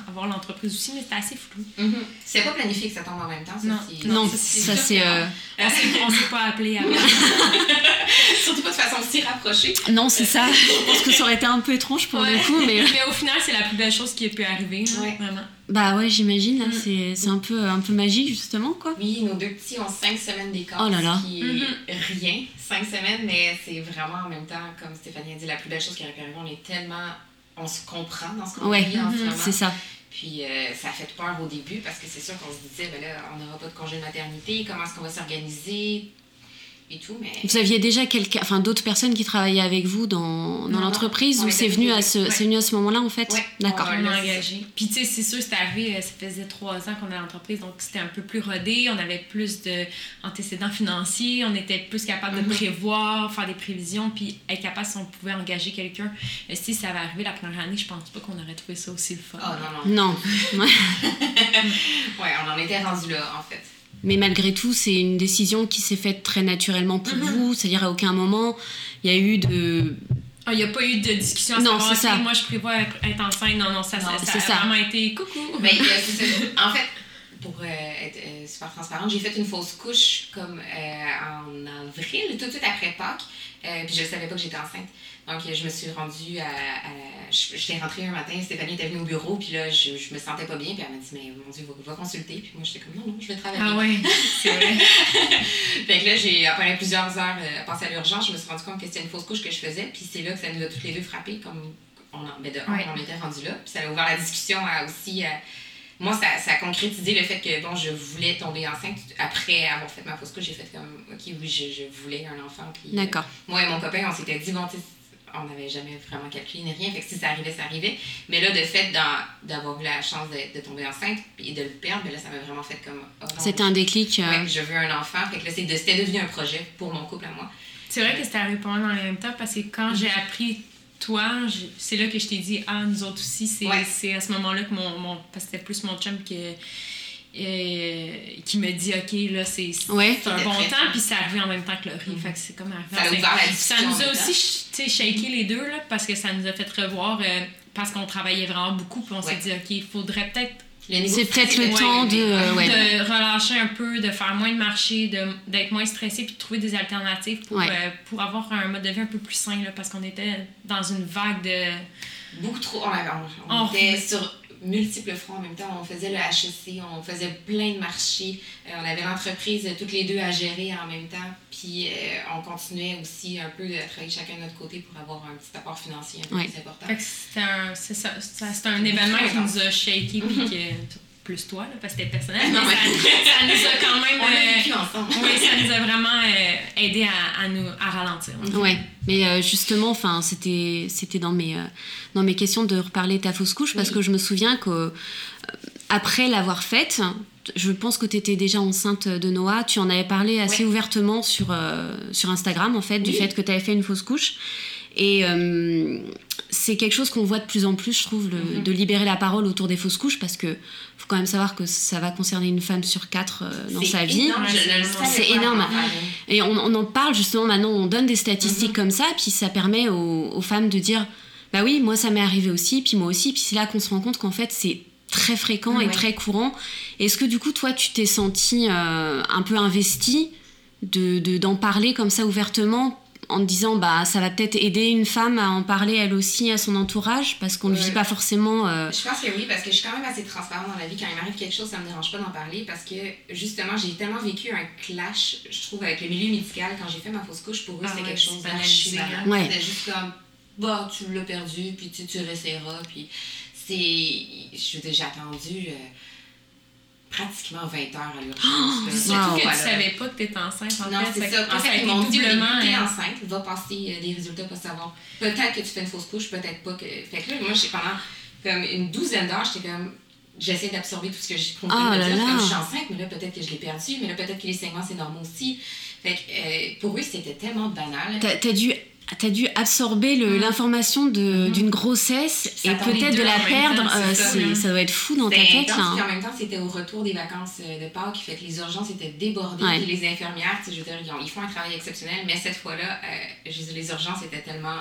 Speaker 3: avoir l'entreprise aussi, mais c'était assez flou.
Speaker 2: Mhm. C'était pas planifié que ça tombe en même temps, ça,
Speaker 3: Non.
Speaker 2: c'est-
Speaker 1: Non,
Speaker 3: ça, c'est
Speaker 1: c'est. euh,
Speaker 3: On s'est- pas appelé avant.
Speaker 2: Surtout pas de façon si rapprochée.
Speaker 1: Non, c'est ça. Je pense que ça aurait été un peu étrange pour
Speaker 3: Ouais.
Speaker 1: le coup, mais.
Speaker 3: mais au final, c'est la plus belle chose qui a pu arriver.
Speaker 2: Ouais.
Speaker 3: Vraiment.
Speaker 1: Bah ouais, j'imagine,
Speaker 3: Mm.
Speaker 1: c'est c'est un peu, un peu magique, justement, quoi.
Speaker 2: Oui, nos deux petits ont cinq semaines d'écart,
Speaker 1: Oh là là.
Speaker 2: ce qui est rien, cinq semaines, mais c'est vraiment en même temps, comme Stéphanie a dit, la plus belle chose qui aurait pu arriver. On est tellement, on se comprend dans ce qu'on
Speaker 1: Ouais,
Speaker 2: vit en ce
Speaker 3: Mhm.
Speaker 2: moment.
Speaker 1: C'est ça.
Speaker 2: Puis euh, ça a fait peur au début parce que c'est sûr qu'on se disait, ben là, on n'aura pas de congé de maternité, comment est-ce qu'on va s'organiser? Et tout, mais
Speaker 1: Vous aviez déjà quelqu'un, enfin d'autres personnes qui travaillaient avec vous dans, l'entreprise ou c'est venu, à ce,
Speaker 2: deux, ouais.
Speaker 1: c'est venu à ce moment-là en fait?
Speaker 2: Ouais,
Speaker 1: D'accord.
Speaker 2: on
Speaker 3: engagé. Puis, tu sais, c'est sûr, c'est arrivé, euh, ça faisait trois ans qu'on a l'entreprise, donc c'était un peu plus rodé. On avait plus d'antécédents financiers, on était plus capable de
Speaker 2: Mhm.
Speaker 3: prévoir, faire des prévisions, puis être capable si on pouvait engager quelqu'un. Mais si ça avait arrivé la première année, je pense pas qu'on aurait trouvé ça aussi le fun.
Speaker 2: oh non, non.
Speaker 1: Non.
Speaker 2: Ouais, on en était rendu là, en fait.
Speaker 1: Mais malgré tout, c'est une décision qui s'est faite très naturellement pour
Speaker 3: Mhm.
Speaker 1: vous. C'est-à-dire à aucun moment il y a eu de.
Speaker 3: Il n'y a pas eu de discussion à
Speaker 1: Non,
Speaker 3: savoir,
Speaker 1: ça.
Speaker 3: moi je prévois être enceinte. Non, non, ça,
Speaker 2: Non,
Speaker 3: ça, ça
Speaker 1: c'est
Speaker 3: a
Speaker 1: ça.
Speaker 3: vraiment été coucou.
Speaker 2: Ben, a- c'est ça. En fait, pour euh, être euh, super transparente, j'ai fait une fausse couche comme euh, en avril, tout de suite après Pâques. Euh, puis je savais pas que j'étais enceinte. Donc euh, je me suis rendue à, à J'étais rentrée un matin, Stéphanie était venue au bureau, puis là je, je me sentais pas bien, puis elle m'a dit Mais mon Dieu, va, va consulter. Puis moi j'étais comme Non, non, je vais travailler.
Speaker 3: Ah ouais, c'est vrai.
Speaker 2: Fait que là, j'ai, après plusieurs heures euh, passées à l'urgence, je me suis rendu compte que c'était une fausse couche que je faisais. Puis c'est là que ça nous a toutes les deux frappé comme on, en, ben de on était rendu là. Puis ça a ouvert la discussion à aussi. à- moi, ça, ça a concrétisé le fait que bon, je voulais tomber enceinte. Après avoir fait ma fausse couche, j'ai fait comme Ok, oui, je, je voulais un enfant. Puis, euh,
Speaker 1: D'accord.
Speaker 2: moi et mon copain, on s'était dit, bon, on n'avait jamais vraiment calculé ni rien. Fait que si ça arrivait, ça arrivait. Mais là, de fait d'avoir eu la chance de, de tomber enceinte et de le perdre, ben là, ça m'a vraiment fait comme. oh
Speaker 1: C'était un déclic. euh,
Speaker 2: Ouais, je veux un enfant. Fait que là, c'est de- c'était devenu un projet pour mon couple à moi.
Speaker 3: C'est vrai que c'était arrivé dans le même temps parce que quand j'ai appris toi, c'est là que je t'ai dit, ah, nous autres aussi, c'est
Speaker 2: Ouais.
Speaker 3: c'est à ce moment-là que mon, mon. Parce que c'était plus mon chum que, euh, qui me dit, OK, là, c'est
Speaker 1: Ouais.
Speaker 3: un bon temps, puis c'est arrivé en même temps que le riz. Fait que c'est comme arrivé.
Speaker 2: Ça a
Speaker 3: en
Speaker 2: ouvert la
Speaker 3: Ça
Speaker 2: discussion.
Speaker 3: nous a aussi, tu sais, shaké les deux, là, parce que ça nous a fait revoir, euh, parce qu'on travaillait vraiment beaucoup, puis on s'est
Speaker 2: Ouais.
Speaker 3: dit, OK, il faudrait peut-être
Speaker 2: C'est
Speaker 1: peut-être le temps de,
Speaker 3: de relâcher un peu, de faire moins de marché, d'être moins stressé, puis de trouver des alternatives pour, pour avoir un mode de vie un peu plus sain, là, parce qu'on était dans une vague de...
Speaker 2: Beaucoup trop... On, était sur multiples fronts en même temps. On faisait le HEC, on faisait plein de marchés. Euh, on avait l'entreprise euh, toutes les deux à gérer en même temps. Puis euh, on continuait aussi un peu à travailler chacun de notre côté pour avoir un petit apport financier un peu plus important.
Speaker 3: C'était un, c'est un événement qui nous a shaké puis que plus toi, là, parce que c'était personnel, mais ça, nous a quand même.
Speaker 2: Euh,
Speaker 3: oui, ça nous a vraiment euh, aidé à, à, nous, à ralentir.
Speaker 1: Oui, mais euh, justement, enfin, c'était, c'était dans, mes, dans mes questions de reparler de ta fausse couche, parce que je me souviens qu'après l'avoir faite, je pense que tu étais déjà enceinte de Noah. Tu en avais parlé assez ouvertement sur, sur Instagram, en fait, du fait que tu avais fait une fausse couche. Et c'est quelque chose qu'on voit de plus en plus, je trouve, mm-hmm. de libérer la parole autour des fausses couches, parce que quand même savoir que ça va concerner une femme sur quatre euh, dans sa vie. C'est énorme. Et on, en parle justement maintenant, on donne des statistiques mm-hmm. comme ça, puis ça permet aux, femmes de dire bah oui, moi ça m'est arrivé aussi, puis moi aussi, puis c'est là qu'on se rend compte qu'en fait c'est très fréquent et très courant. Est-ce que du coup, toi, tu t'es senti euh, un peu investi d'en de, d'en parler comme ça ouvertement en disant bah ça va peut-être aider une femme à en parler elle aussi à son entourage parce qu'on ne vit pas forcément.
Speaker 2: Euh, je pense que oui parce que je suis quand même assez transparente dans la vie quand il m'arrive quelque chose ça me dérange pas d'en parler parce que justement j'ai tellement vécu un clash je trouve avec le milieu médical quand j'ai fait ma fausse couche pour eux ah c'était quelque chose d'archi ouais. C'était juste comme bah tu l'as perdu puis tu, tu réessayeras puis c'est je j'ai attendu. Euh, pratiquement 20 heures à l'urgence. Oh,
Speaker 3: surtout que tu savais pas que tu étais enceinte. En
Speaker 2: non, c'est ça. En fait, ils m'ont dit, t'es enceinte, va passer euh, des résultats pour savoir. Peut-être que tu fais une fausse couche, peut-être pas. Que... Fait que là, moi, pendant comme une douzaine d'heures, j'étais comme j'essaie d'absorber tout ce que j'ai compris. Oh là là. Comme je suis enceinte, mais là, peut-être que je l'ai perdu, mais là, peut-être que les saignements, c'est normal aussi. Fait que euh, pour eux, c'était tellement banal.
Speaker 1: T'as as dû tu as dû absorber mm. l'information mm-hmm. d'une grossesse et peut-être de la perdre. Euh, ça, doit être fou dans ta tête.
Speaker 2: Hein. En même temps, c'était au retour des vacances euh, de Pâques fait que les urgences étaient débordées. Et les infirmières, je veux dire, ils, font un travail exceptionnel, mais cette fois-là, euh, les urgences étaient tellement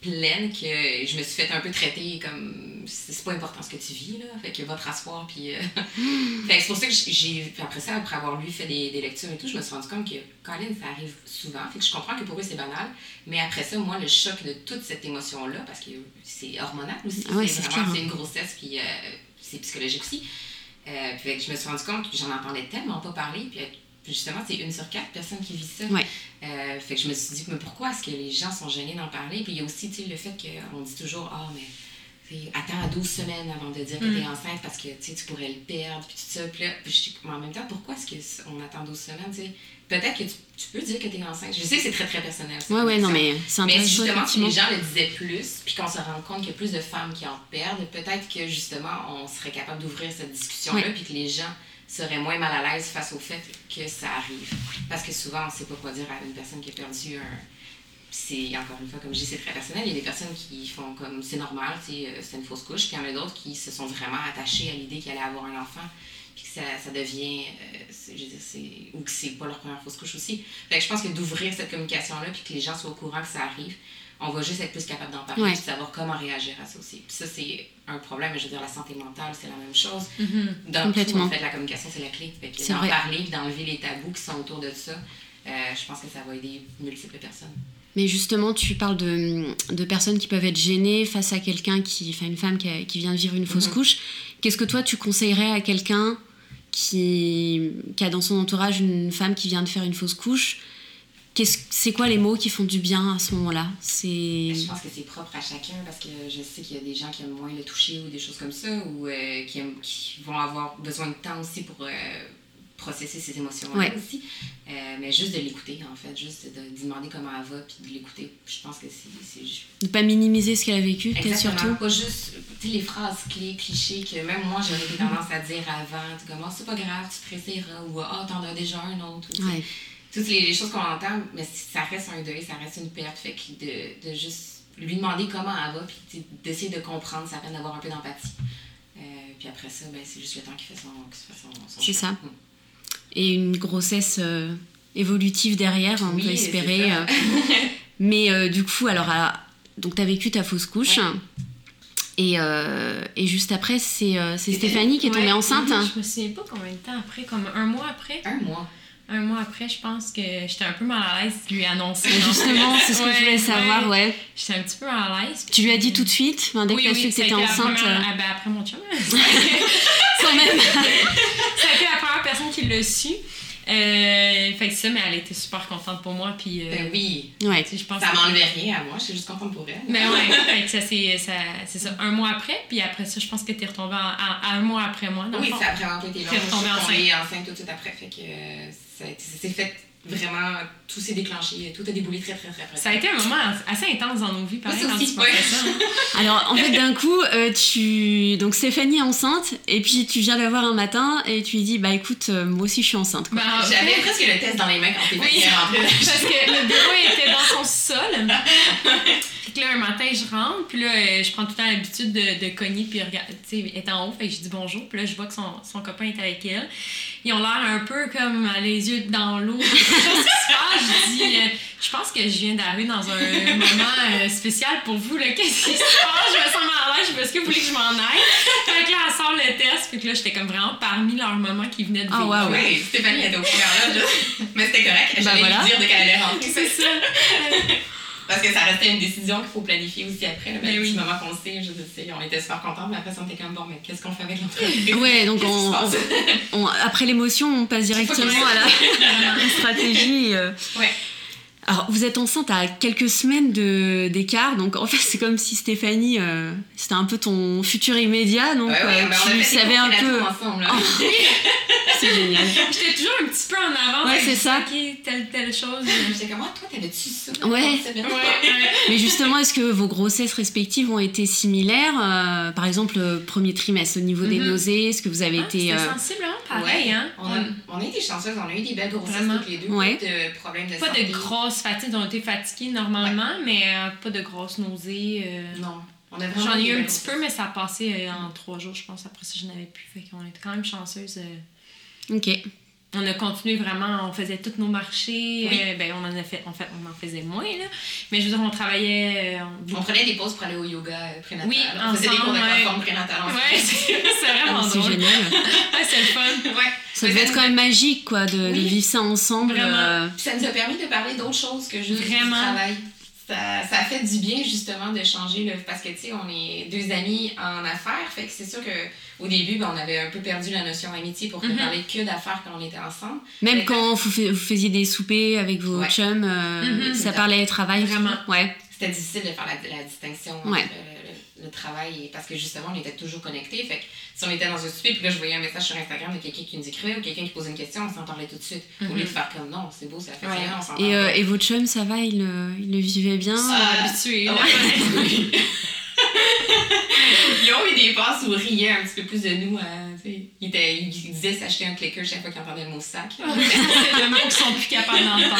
Speaker 2: pleine que je me suis fait un peu traiter comme c'est pas important ce que tu vis là. Fait que va te rasseoir puis euh, c'est pour ça que j'ai après ça après avoir lu fait des, des, lectures et tout je me suis rendu compte que Colin ça arrive souvent. Fait que je comprends que pour eux c'est banal mais après ça moi le choc de toute cette émotion là parce que c'est hormonal aussi
Speaker 1: ah c'est vraiment
Speaker 2: c'est une grossesse puis euh, c'est psychologique aussi. Euh, fait que je me suis rendu compte que j'en entendais tellement pas parler puis justement, c'est une sur quatre personnes qui vivent ça. Euh, fait que je me suis dit, mais pourquoi est-ce que les gens sont gênés d'en parler? Puis il y a aussi le fait qu'on dit toujours, ah, mais attends à 12 semaines avant de dire que tu es mm. enceinte parce que tu pourrais le perdre, puis tout ça. Puis là, mais en même temps, pourquoi est-ce qu'on attend 12 semaines? Peut-être que tu, peux dire que tu es enceinte. Je sais que c'est très, très personnel.
Speaker 1: Oui, oui, non, mais c'est
Speaker 2: Mais justement, si les gens le disaient plus, puis qu'on se rend compte qu'il y a plus de femmes qui en perdent, peut-être que justement, on serait capable d'ouvrir cette discussion-là, puis que les gens serait moins mal à l'aise face au fait que ça arrive. Parce que souvent, on ne sait pas quoi dire à une personne qui a perdu un. C'est encore une fois, comme je dis, c'est très personnel. Il y a des personnes qui font comme c'est normal, euh, c'est une fausse couche, puis il y en a d'autres qui se sont vraiment attachées à l'idée qu'elle allait avoir un enfant, puis que ça, ça devient. Euh, je veux ou que c'est pas leur première fausse couche aussi. Fait que je pense que d'ouvrir cette communication-là, puis que les gens soient au courant que ça arrive, on va juste être plus capable d'en parler, et de savoir comment réagir à ça aussi. Puis ça, c'est un problème, je veux dire, la santé mentale, c'est la même chose.
Speaker 1: Mm-hmm.
Speaker 2: Dans Complètement. tout, en fait, la communication, c'est la clé. D'en parler, d'enlever les tabous qui sont autour de ça, euh, je pense que ça va aider multiples personnes.
Speaker 1: Mais justement, tu parles de, de, personnes qui peuvent être gênées face à quelqu'un qui, enfin une femme qui, qui, vient de vivre une fausse mm-hmm. couche. Qu'est-ce que toi tu conseillerais à quelqu'un qui, qui a dans son entourage une femme qui vient de faire une fausse couche c'est quoi les mots qui font du bien à ce moment-là?
Speaker 2: Je pense que c'est propre à chacun parce que je sais qu'il y a des gens qui aiment moins le toucher ou des choses comme ça ou euh, qui, qui, vont avoir besoin de temps aussi pour euh, processer ces émotions-là aussi. Euh, mais juste de l'écouter en fait, juste de, de, demander comment elle va puis de l'écouter. Je pense que c'est.
Speaker 1: De pas minimiser ce qu'elle a vécu, peut-être surtout?
Speaker 2: Pas juste les phrases clés, clichés que même moi j'avais tendance à dire avant. Comme, oh, c'est pas grave, tu te réessayeras ou oh, t'en as déjà un autre toutes les, choses qu'on entend, mais ça reste un deuil, ça reste une perte. Fait que de, de juste lui demander comment elle va, puis d'essayer de comprendre, ça peine d'avoir un peu d'empathie. Euh, puis après ça, ben, c'est juste le temps qui fait son, son,
Speaker 1: C'est ça. Mm. Et une grossesse euh, évolutive derrière, on peut espérer. Euh. mais du coup, alors, donc tu as vécu ta fausse couche. Et, euh, et juste après, c'est euh, c'est Stéphanie qui est tombée
Speaker 3: Ouais.
Speaker 1: enceinte.
Speaker 3: Mhm, Je me souviens pas combien de temps après, comme un mois après.
Speaker 2: Un mois.
Speaker 3: Un mois après, je pense que j'étais un peu mal à l'aise de lui annoncer.
Speaker 1: Justement, c'est ce que je
Speaker 3: Ouais,
Speaker 1: voulais savoir, ouais.
Speaker 3: J'étais un petit peu mal à l'aise.
Speaker 1: Tu lui as dit tout de suite, enfin, dès que tu as su que
Speaker 3: la
Speaker 1: enceinte,
Speaker 3: première-
Speaker 1: euh,
Speaker 3: ah, ben, après mon chum.
Speaker 1: quand même.
Speaker 3: ça a été la première personne qui l'a su. Euh, fait que ça, mais elle était super contente pour moi. Puis, euh,
Speaker 2: Ben oui.
Speaker 1: Ouais.
Speaker 3: tu sais, je pense
Speaker 2: Ça m'enlevait rien à moi, je suis juste contente pour elle.
Speaker 3: Mais ouais, fait que ça, c'est ça, c'est ça, un mois après. Puis après ça, je pense que t'es retombée en- un mois après moi. Dans
Speaker 2: Oui,
Speaker 3: le fond.
Speaker 2: ça a vraiment été long.
Speaker 3: T'es
Speaker 2: Je
Speaker 3: retombée
Speaker 2: tombée enceinte tout de suite après. Fait que euh, ça, s'est fait vraiment. Tout s'est déclenché. Tout a déboulé très, très, très rapidement.
Speaker 3: Ça a été un moment assez intense dans nos vies, pareil, quand tu
Speaker 2: ouais.
Speaker 3: ça. hein.
Speaker 1: Alors, en fait, d'un coup, euh, tu. Donc, Stéphanie est enceinte, et puis tu viens la voir un matin, et tu lui dis Bah écoute, euh, moi aussi je suis enceinte.
Speaker 3: en
Speaker 2: J'avais
Speaker 3: fait,
Speaker 2: presque le test dans les mains quand Stéphanie
Speaker 3: Oui. Parce que le bureau était dans son sol. Fait que là, un matin, je rentre, puis là, euh, je prends tout le temps l'habitude de, de cogner, puis regarder, tu sais, elle est en haut, fait que je dis bonjour, puis là, je vois que son, son copain est avec elle. Ils ont l'air un peu comme euh, les yeux dans l'eau. Quelque chose qui se passe, je dis, euh, je pense que je viens d'arriver dans un moment euh, spécial pour vous. Qu'est-ce qui se passe? Je me sens mal à l'aise, je me est-ce que vous voulez que je m'en aille? Fait que là, elle sort le test, puis que là, j'étais comme vraiment parmi leurs moments qui venaient de
Speaker 1: Ah,
Speaker 3: vivre.
Speaker 1: wow, ouais.
Speaker 2: Oui, Stéphanie était au courant là. Mais c'était correct.
Speaker 1: Bah,
Speaker 2: J'allais
Speaker 1: voilà.
Speaker 2: lui dire de qu'elle allait rentrer.
Speaker 3: C'est ça.
Speaker 2: Parce que ça restait une décision qu'il faut planifier aussi après. Là,
Speaker 3: Ben
Speaker 2: ben,
Speaker 3: oui.
Speaker 2: Du moment qu'on le sait, je sais, on était super contents, mais après, on était comme bon, mais qu'est-ce qu'on fait avec l'entreprise?
Speaker 1: Ouais, donc on, après l'émotion, on passe directement à la, à la stratégie. euh.
Speaker 2: Ouais.
Speaker 1: Alors, vous êtes enceinte à quelques semaines d'écart, donc en fait, c'est comme si Stéphanie, euh, c'était un peu ton futur immédiat, donc
Speaker 2: Ouais, ouais,
Speaker 1: euh,
Speaker 2: a
Speaker 1: tu savais un peu. C'est génial.
Speaker 3: J'étais toujours un petit peu en avance.
Speaker 1: Ouais, c'est ça.
Speaker 3: Ok, telle, telle chose.
Speaker 2: J'étais comme, ah, toi, t'avais-tu ça?
Speaker 1: Ouais.
Speaker 3: Ouais, ouais.
Speaker 1: Mais justement, est-ce que vos grossesses respectives ont été similaires euh, Par exemple, le premier trimestre, au niveau des
Speaker 3: Mhm.
Speaker 1: nausées, est-ce que vous avez
Speaker 3: Ah,
Speaker 1: été. Euh,
Speaker 3: sensiblement pareil,
Speaker 2: Ouais,
Speaker 3: hein?
Speaker 2: On a, on a été chanceuses, on a eu des belles grossesses toutes les deux,
Speaker 1: Ouais.
Speaker 2: pas de problèmes de
Speaker 3: Pas
Speaker 2: santé.
Speaker 3: de grosses fatigues, on était fatigués normalement, mais euh, pas de grosses nausées. euh.
Speaker 2: Non.
Speaker 3: J'en ai eu un petit peu, mais ça a passé euh, en trois jours, je pense. Après ça, je n'avais plus. Fait qu'on était quand même chanceuses. euh.
Speaker 1: Ok.
Speaker 3: On a continué vraiment, on faisait tous nos marchés.
Speaker 2: Oui.
Speaker 3: euh, ben, on en a fait, en fait, on en faisait moins, là. Mais je veux dire, on travaillait. euh,
Speaker 2: On prenait des pauses pour aller au yoga prénatal.
Speaker 3: Oui,
Speaker 2: on faisait des cours de
Speaker 3: ouais.
Speaker 2: prénatale
Speaker 3: c'est c'est vraiment
Speaker 1: Ah, c'est
Speaker 3: drôle.
Speaker 1: génial.
Speaker 3: Ouais, c'est le fun.
Speaker 2: Ouais.
Speaker 1: Ça devait être quand même magique, quoi, de, vivre ça ensemble.
Speaker 3: Vraiment.
Speaker 1: euh,
Speaker 2: ça nous a permis de parler d'autres choses que juste
Speaker 3: Vraiment.
Speaker 2: du travail. Ça, ça a fait du bien justement de changer le parce que tu sais on est deux amis en affaires fait que c'est sûr que au début ben, on avait un peu perdu la notion d'amitié pour ne
Speaker 3: Mhm.
Speaker 2: parler que d'affaires quand on était ensemble
Speaker 1: Même
Speaker 2: Mais
Speaker 1: quand vous, fais- vous faisiez des soupers avec vos
Speaker 2: Ouais.
Speaker 1: chums, euh,
Speaker 3: Mhm.
Speaker 1: ça parlait travail.
Speaker 3: Vraiment.
Speaker 1: Ouais.
Speaker 2: c'était difficile de faire la, la distinction entre
Speaker 1: Ouais.
Speaker 2: Le, travail parce que justement on était toujours connectés fait que si on était dans un souper puis là je voyais un message sur Instagram de quelqu'un qui nous écrivait ou quelqu'un qui posait une question on s'en parlait tout de suite au lieu de faire comme non c'est beau ça fait
Speaker 3: Ouais.
Speaker 2: rien on s'en
Speaker 1: Et,
Speaker 2: parle
Speaker 1: euh, et votre chum, ça va, il, le- il le vivait bien
Speaker 3: là.
Speaker 2: Ouais. Ils ont eu des passes où ils riaient un petit peu plus de nous. euh, tu sais. ils, étaient- ils disaient s'acheter un clicker chaque fois qu'ils entendaient le mot sac.
Speaker 3: c'est le mot qu'ils sont plus capables d'entendre.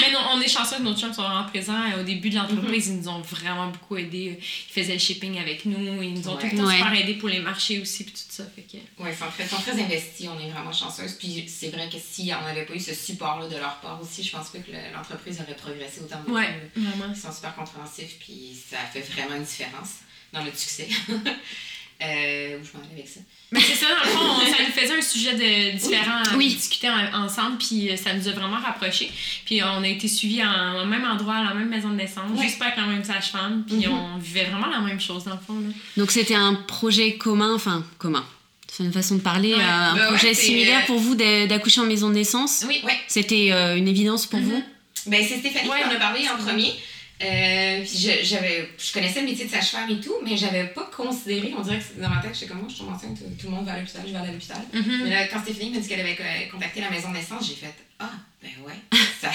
Speaker 3: Mais non, on est chanceux que nos chums sont vraiment présents. Au début de l'entreprise, ils nous ont vraiment beaucoup aidés. Ils faisaient le shipping avec nous. Ils nous ont tout le temps
Speaker 1: Ouais.
Speaker 3: super aidés pour les marchés aussi, puis tout ça. Fait que...
Speaker 2: Oui, ils sont très, sont très investis. On est vraiment chanceuses. Puis c'est vrai que si on n'avait pas eu ce support-là de leur part aussi, je pense pas que le- l'entreprise aurait progressé autant. de
Speaker 3: Ouais,
Speaker 2: Ils
Speaker 3: vraiment.
Speaker 2: sont super compréhensifs. Puis ça fait vraiment une différence dans notre succès. euh, où je m'en allais avec ça?
Speaker 3: Mais c'est ça, dans le fond, on- ça nous faisait un sujet de, différent à
Speaker 1: Oui.
Speaker 3: discuter en- ensemble, puis euh, ça nous a vraiment rapprochés. Puis on a été suivis en- au même endroit, à la même maison de naissance,
Speaker 2: Ouais.
Speaker 3: juste pas avec la même sage-femme, puis
Speaker 2: Mhm.
Speaker 3: on vivait vraiment la même chose, dans le fond. Là.
Speaker 1: Donc c'était un projet commun, enfin commun. C'est une façon de parler,
Speaker 3: Ouais.
Speaker 1: euh, un
Speaker 2: Bah
Speaker 1: projet similaire
Speaker 2: euh,
Speaker 1: pour vous d'a- d'accoucher en maison de naissance.
Speaker 3: Oui,
Speaker 2: Ouais.
Speaker 1: C'était euh, une évidence pour
Speaker 3: Mhm.
Speaker 1: vous?
Speaker 2: Ben, c'est Stéphanie
Speaker 3: Ouais.
Speaker 2: qui en a parlé en premier. Euh, puis je, j'avais, je connaissais le métier de sage-femme et tout, mais j'avais pas considéré, on dirait que c'est- dans ma tête, j'étais comme moi, je tombe enceinte, tout le monde va à l'hôpital, je vais aller à l'hôpital.
Speaker 3: Mhm.
Speaker 2: Mais là, quand Stéphanie m'a dit qu'elle avait co- contacté la maison de naissance, j'ai fait Ah, ben ouais, ça,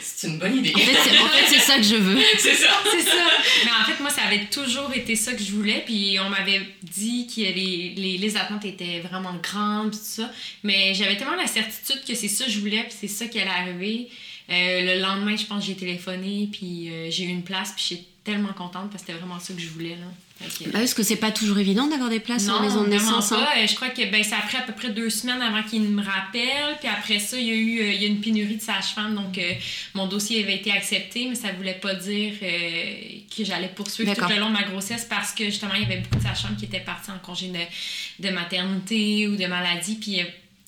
Speaker 2: c'est une bonne idée.
Speaker 1: En fait, c'est en fait, c'est ça que je veux.
Speaker 2: c'est ça.
Speaker 3: C'est ça. Mais en fait, moi, ça avait toujours été ça que je voulais. Puis on m'avait dit que les, les, les attentes étaient vraiment grandes, tout ça. Mais j'avais tellement la certitude que c'est ça que je voulais, puis c'est ça qui allait arriver. Euh, le lendemain, je pense, j'ai téléphoné, puis euh, j'ai eu une place, puis j'étais tellement contente parce que c'était vraiment ça que je voulais. Là. Fait que-
Speaker 1: Bah, Est-ce que c'est pas toujours évident d'avoir des places en maison de naissance hein?
Speaker 3: pas. Euh, Je crois que ben, ça a pris à peu près deux semaines avant qu'ils me rappellent. Puis après ça, il y a eu euh, il y a une pénurie de sages-femmes. Donc, euh, mon dossier avait été accepté, mais ça voulait pas dire euh, que j'allais poursuivre tout le long de ma grossesse parce que justement, il y avait beaucoup de sages-femmes qui étaient parties en congé de, de maternité ou de maladie. Puis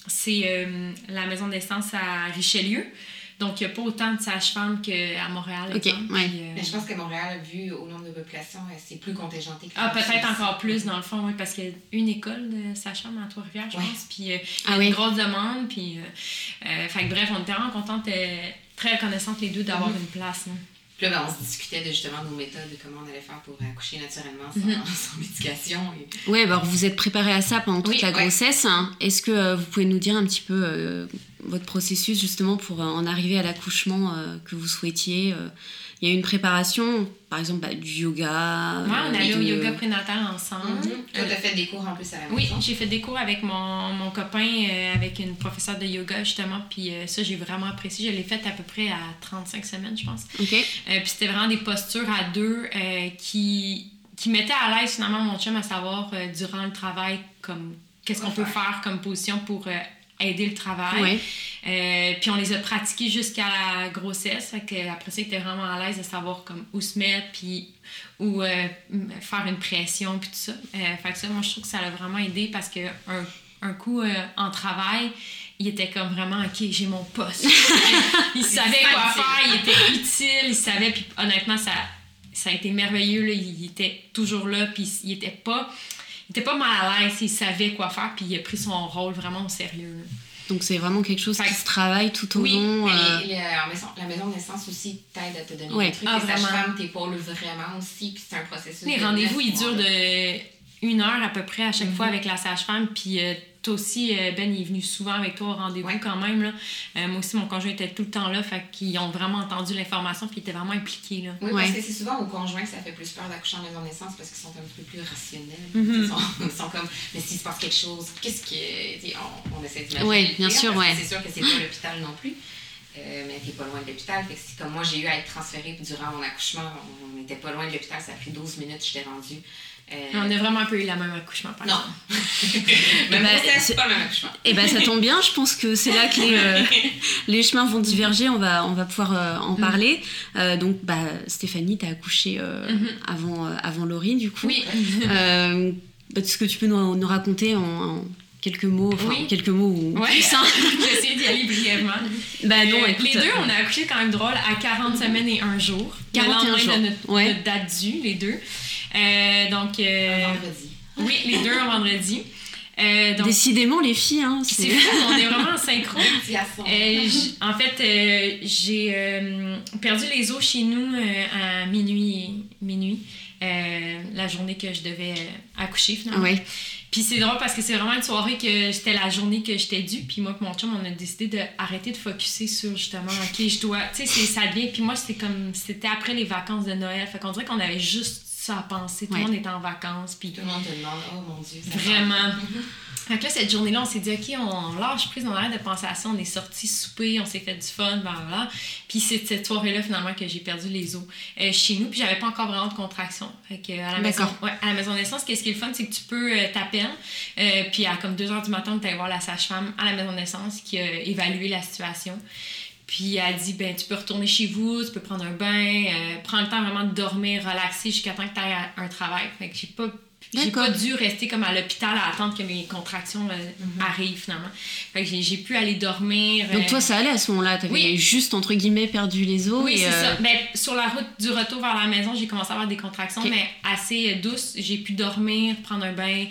Speaker 3: c'est la maison de naissance à Richelieu. Donc, il n'y a pas autant de sages-femmes qu'à Montréal.
Speaker 1: Ok,
Speaker 3: exemple.
Speaker 1: ouais.
Speaker 3: Puis, euh,
Speaker 2: Mais je pense que Montréal, vu au nombre de population, euh, c'est plus contingenté que
Speaker 3: Ah, peut-être encore plus, dans le fond, oui, parce qu'il y a une école de sage-femme à Trois-Rivières, je
Speaker 2: Ouais.
Speaker 3: pense. Puis, euh, il y
Speaker 1: Ah
Speaker 3: a
Speaker 1: oui.
Speaker 3: une grosse demande. Puis, euh, euh, fait bref, on était vraiment contentes, euh, très reconnaissantes les deux d'avoir
Speaker 2: Mhm.
Speaker 3: une place. là.
Speaker 2: Puis là, ben, on se discutait de justement nos méthodes, de comment on allait faire pour accoucher naturellement sans,
Speaker 3: Mhm.
Speaker 2: sans médication. Et...
Speaker 1: Bah, alors vous êtes préparé à ça pendant toute
Speaker 3: Oui,
Speaker 1: la
Speaker 2: ouais.
Speaker 1: grossesse. hein. Est-ce que euh, vous pouvez nous dire un petit peu euh, votre processus justement pour euh, en arriver à l'accouchement que vous souhaitiez Il y a une préparation, par exemple bah, du yoga.
Speaker 3: Ouais, on
Speaker 1: euh,
Speaker 3: allait au
Speaker 1: de-
Speaker 3: yoga prénatal ensemble.
Speaker 2: Toi,
Speaker 3: Euh,
Speaker 2: t'as fait des cours en plus à la
Speaker 3: oui,
Speaker 2: maison.
Speaker 3: j'ai fait des cours avec mon, mon copain, euh, avec une professeure de yoga, justement. Puis euh, ça, j'ai vraiment apprécié. Je l'ai fait à peu près à 35 semaines, je pense.
Speaker 1: Ok.
Speaker 3: Euh, puis c'était vraiment des postures à deux euh, qui, qui mettaient à l'aise finalement mon chum à savoir euh, durant le travail comme qu'est-ce qu'on peut faire comme position pour euh, aider le travail.
Speaker 1: Ouais.
Speaker 3: Euh, puis on les a pratiqués jusqu'à la grossesse. Fait que après ça, il était vraiment à l'aise de savoir comme où se mettre, puis où euh, faire une pression, puis tout ça. Euh, fait que ça, moi, je trouve que ça l'a vraiment aidé parce que un, un coup en travail, il était comme vraiment, OK, j'ai mon poste. il savait quoi faire, il était utile, il savait, puis honnêtement, ça, ça a été merveilleux. Là. Il était toujours là, puis il était pas... Il était pas mal à l'aise, il savait quoi faire, puis il a pris son rôle vraiment au sérieux.
Speaker 1: Donc c'est vraiment quelque chose
Speaker 3: Fait
Speaker 1: qui
Speaker 3: que-
Speaker 1: se travaille tout au
Speaker 3: Oui,
Speaker 1: long. euh,
Speaker 2: Et, et la, maison, la maison de naissance aussi t'aide à te donner
Speaker 1: Ouais.
Speaker 2: des trucs.
Speaker 3: Ah,
Speaker 2: les
Speaker 3: vraiment.
Speaker 2: sages-femmes t'épaulent vraiment aussi, puis c'est un processus.
Speaker 3: Les
Speaker 2: de
Speaker 3: rendez-vous, ils durent de une heure à peu près à chaque
Speaker 2: Mhm.
Speaker 3: fois avec la sage-femme. Puis euh, toi aussi, euh, Ben, il est venu souvent avec toi au rendez-vous
Speaker 2: Ouais.
Speaker 3: quand même. Là. Euh, moi aussi, mon conjoint était tout le temps là. Fait qu'ils ont vraiment entendu l'information puis ils étaient vraiment impliqués. Là.
Speaker 2: Oui,
Speaker 1: Ouais.
Speaker 2: parce que c'est souvent aux conjoints que ça fait plus peur d'accoucher en maison de naissance parce qu'ils sont un peu plus rationnels.
Speaker 3: Mhm.
Speaker 2: Ils, sont, ils sont comme, mais s'il se passe quelque chose, qu'est-ce que. On, on essaie d'imaginer. Le
Speaker 1: bien sûr, ouais.
Speaker 2: C'est sûr que c'est pas l'hôpital non plus. Euh, mais t'es pas loin de l'hôpital. Fait que c'est comme moi, j'ai eu à être transférée durant mon accouchement. On n'était pas loin de l'hôpital. Ça a pris 12 minutes, j'étais rendue. Euh,
Speaker 3: On a vraiment un peu eu la même accouchement par
Speaker 2: Non.
Speaker 3: exemple.
Speaker 2: mais
Speaker 1: Bah,
Speaker 2: c'est pas le même accouchement.
Speaker 1: Et ben ça tombe bien, je pense que c'est là que les, euh, les chemins vont diverger, on va, on va pouvoir euh, en parler. Euh, donc bah, Stéphanie, t'as accouché
Speaker 3: Mhm.
Speaker 1: avant, avant Laurie du coup.
Speaker 3: Oui.
Speaker 1: Bah, Est-ce que tu peux nous, nous raconter en, en quelques mots, enfin
Speaker 3: Oui.
Speaker 1: quelques mots ou
Speaker 3: Ouais.
Speaker 1: plus, hein
Speaker 3: J'ai essayé d'y aller brièvement.
Speaker 1: Bah non, écoute,
Speaker 3: les deux, on a accouché quand même drôle à 40 semaines et un jour. Le
Speaker 1: 41
Speaker 3: lendemain
Speaker 1: jours.
Speaker 3: de notre,
Speaker 1: Ouais.
Speaker 3: notre date due, les deux. Euh, donc, euh,
Speaker 2: Un vendredi.
Speaker 3: oui, les deux un vendredi. Euh, donc,
Speaker 1: Décidément les filles, hein,
Speaker 3: c'est
Speaker 1: c'est...
Speaker 3: fou, on est vraiment en synchro. Euh, en fait, euh, j'ai euh, perdu les os chez nous euh, à minuit, minuit euh, la journée que je devais euh, accoucher finalement.
Speaker 1: Ouais.
Speaker 3: Puis c'est drôle parce que c'est vraiment une soirée que c'était la journée que j'étais due. Puis moi et mon chum, on a décidé d'arrêter de focuser sur justement, OK, je dois. Tu sais, ça devient. Puis moi, c'était comme. C'était après les vacances de Noël. Fait qu'on dirait qu'on avait juste ça à penser. Tout
Speaker 1: Ouais.
Speaker 3: le monde était en vacances. Puis
Speaker 2: Tout le monde te demande, oh mon Dieu. ça
Speaker 3: Vraiment. Fait que là, cette journée-là, on s'est dit, OK, on lâche prise, on arrête de penser à ça. On est sortis souper, on s'est fait du fun, blablabla. Puis c'est cette soirée-là, finalement, que j'ai perdu les os euh, chez nous. Puis j'avais pas encore vraiment de contraction. Fait que à la maison, ouais, à la maison de naissance, qu'est-ce qui est le fun, c'est que tu peux euh, t'appeler. euh, puis à comme 2 h du matin, tu voir la sage-femme à la maison de naissance qui a évalué la situation. Puis elle dit, ben, tu peux retourner chez vous, tu peux prendre un bain, euh, prends le temps vraiment de dormir, relaxer jusqu'à temps que tu aies un travail. Fait que j'ai pas, j'ai pas dû rester comme à l'hôpital à attendre que mes contractions euh, arrivent finalement. Fait que j'ai, pu aller dormir.
Speaker 1: Donc
Speaker 3: euh,
Speaker 1: toi ça allait à ce moment-là, t'avais
Speaker 3: Oui.
Speaker 1: juste entre guillemets perdu les os
Speaker 3: oui, c'est
Speaker 1: euh,
Speaker 3: ça. Ben, sur la route du retour vers la maison, j'ai commencé à avoir des contractions, mais assez douces. J'ai pu dormir, prendre un bain,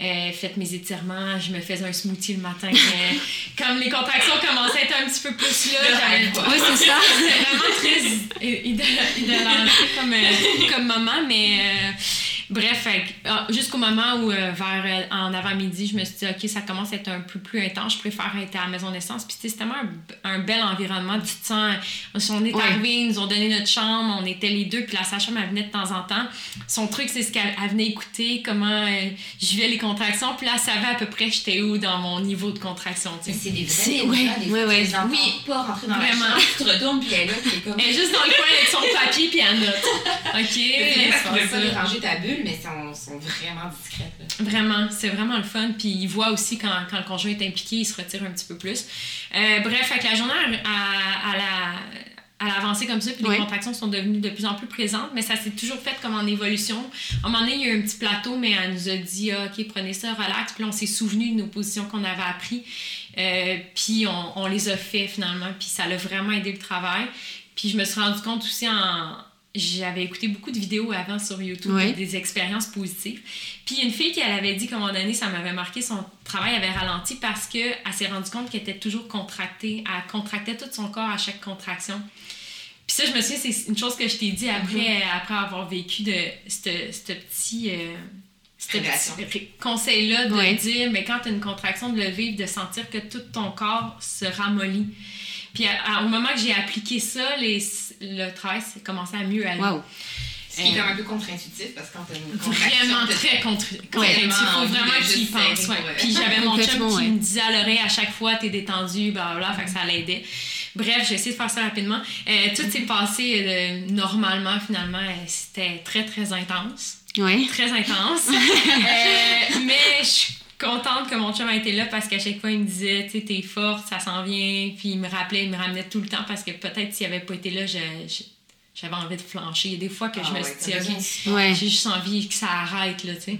Speaker 3: euh, fait mes étirements. Je me faisais un smoothie le matin. comme les contractions commençaient à être un petit peu plus là, j'avais.
Speaker 1: Ouais, c'est ça.
Speaker 3: C'était vraiment très i- idol- idolâtré comme, comme moment, mais bref, ah, jusqu'au moment où, euh, vers euh, en avant-midi, je me suis dit, OK, ça commence à être un peu plus intense, je préfère être à la maison naissance. Puis, tu c'est tellement un, un bel environnement, du temps. On est
Speaker 1: Ouais.
Speaker 3: arrivés, ils nous ont donné notre chambre, on était les deux, puis la sage-femme, elle venait de temps en temps. Son truc, c'est ce qu'elle elle venait écouter, comment euh, je vivais les contractions, puis là, elle savait à peu près j'étais où dans mon niveau de contraction, tu
Speaker 2: c'est des vrais
Speaker 1: ouais,
Speaker 2: des
Speaker 1: ouais, ouais.
Speaker 2: tu
Speaker 3: Oui.
Speaker 2: pas rentrer dans
Speaker 3: Vraiment.
Speaker 2: la chambre, tu te retournes, puis elle est là, puis elle est comme...
Speaker 3: Elle est juste dans le coin avec son papier, puis elle note. OK,
Speaker 2: tu
Speaker 3: pas ça.
Speaker 2: déranger ta bulle, mais sont, sont vraiment discrètes. là.
Speaker 3: Vraiment, c'est vraiment le fun. Puis il voit aussi quand, quand le conjoint est impliqué, il se retire un petit peu plus. Euh, bref, que la journée à, à la à l'avancer comme ça, puis les contractions sont devenues de plus en plus présentes, mais ça s'est toujours fait comme en évolution. À un moment donné, il y a eu un petit plateau, mais elle nous a dit ah, OK, prenez ça, relax. Puis là, on s'est souvenu de nos positions qu'on avait apprises, euh, puis on, on les a fait finalement, puis ça l'a vraiment aidé le travail. Puis je me suis rendu compte aussi en. J'avais écouté beaucoup de vidéos avant sur YouTube, des expériences positives. Puis une fille qui elle avait dit qu'à un moment donné, ça m'avait marqué, son travail avait ralenti parce qu'elle s'est rendue compte qu'elle était toujours contractée. Elle contractait tout son corps à chaque contraction. Puis ça, je me souviens, c'est une chose que je t'ai dit après, après avoir vécu de ce petit. euh, conseil-là de
Speaker 1: Ouais.
Speaker 3: dire, mais quand tu as une contraction, de le vivre, de sentir que tout ton corps se ramollit. Puis à- à- au moment que j'ai appliqué ça, les, le travail s'est commencé à mieux aller.
Speaker 1: Waouh.
Speaker 2: Ce qui est
Speaker 3: Euh,
Speaker 2: un peu contre-intuitif parce que quand t'as une
Speaker 3: Vraiment très contre.
Speaker 2: Ouais,
Speaker 3: Il faut vraiment y pense. ouais.
Speaker 2: euh,
Speaker 3: Puis j'avais mon chum qui
Speaker 1: ouais.
Speaker 3: me disait à l'oreille à chaque fois t'es détendu, blablabla, fait que ça l'aidait. Bref, j'ai essayé de faire ça rapidement. Euh, tout s'est passé euh, normalement, finalement. euh, C'était très, très intense.
Speaker 1: Ouais.
Speaker 3: Très intense. Euh, mais je suis contente que mon chum a été là parce qu'à chaque fois, il me disait, tu sais, t'es forte, ça s'en vient. Puis il me rappelait, il me ramenait tout le temps parce que peut-être s'il avait pas été là, je- je- j'avais envie de flancher. Il y a des fois que je
Speaker 2: Ah
Speaker 3: me suis dit, OK.
Speaker 1: Ouais.
Speaker 3: j'ai juste envie que ça arrête, là, tu sais.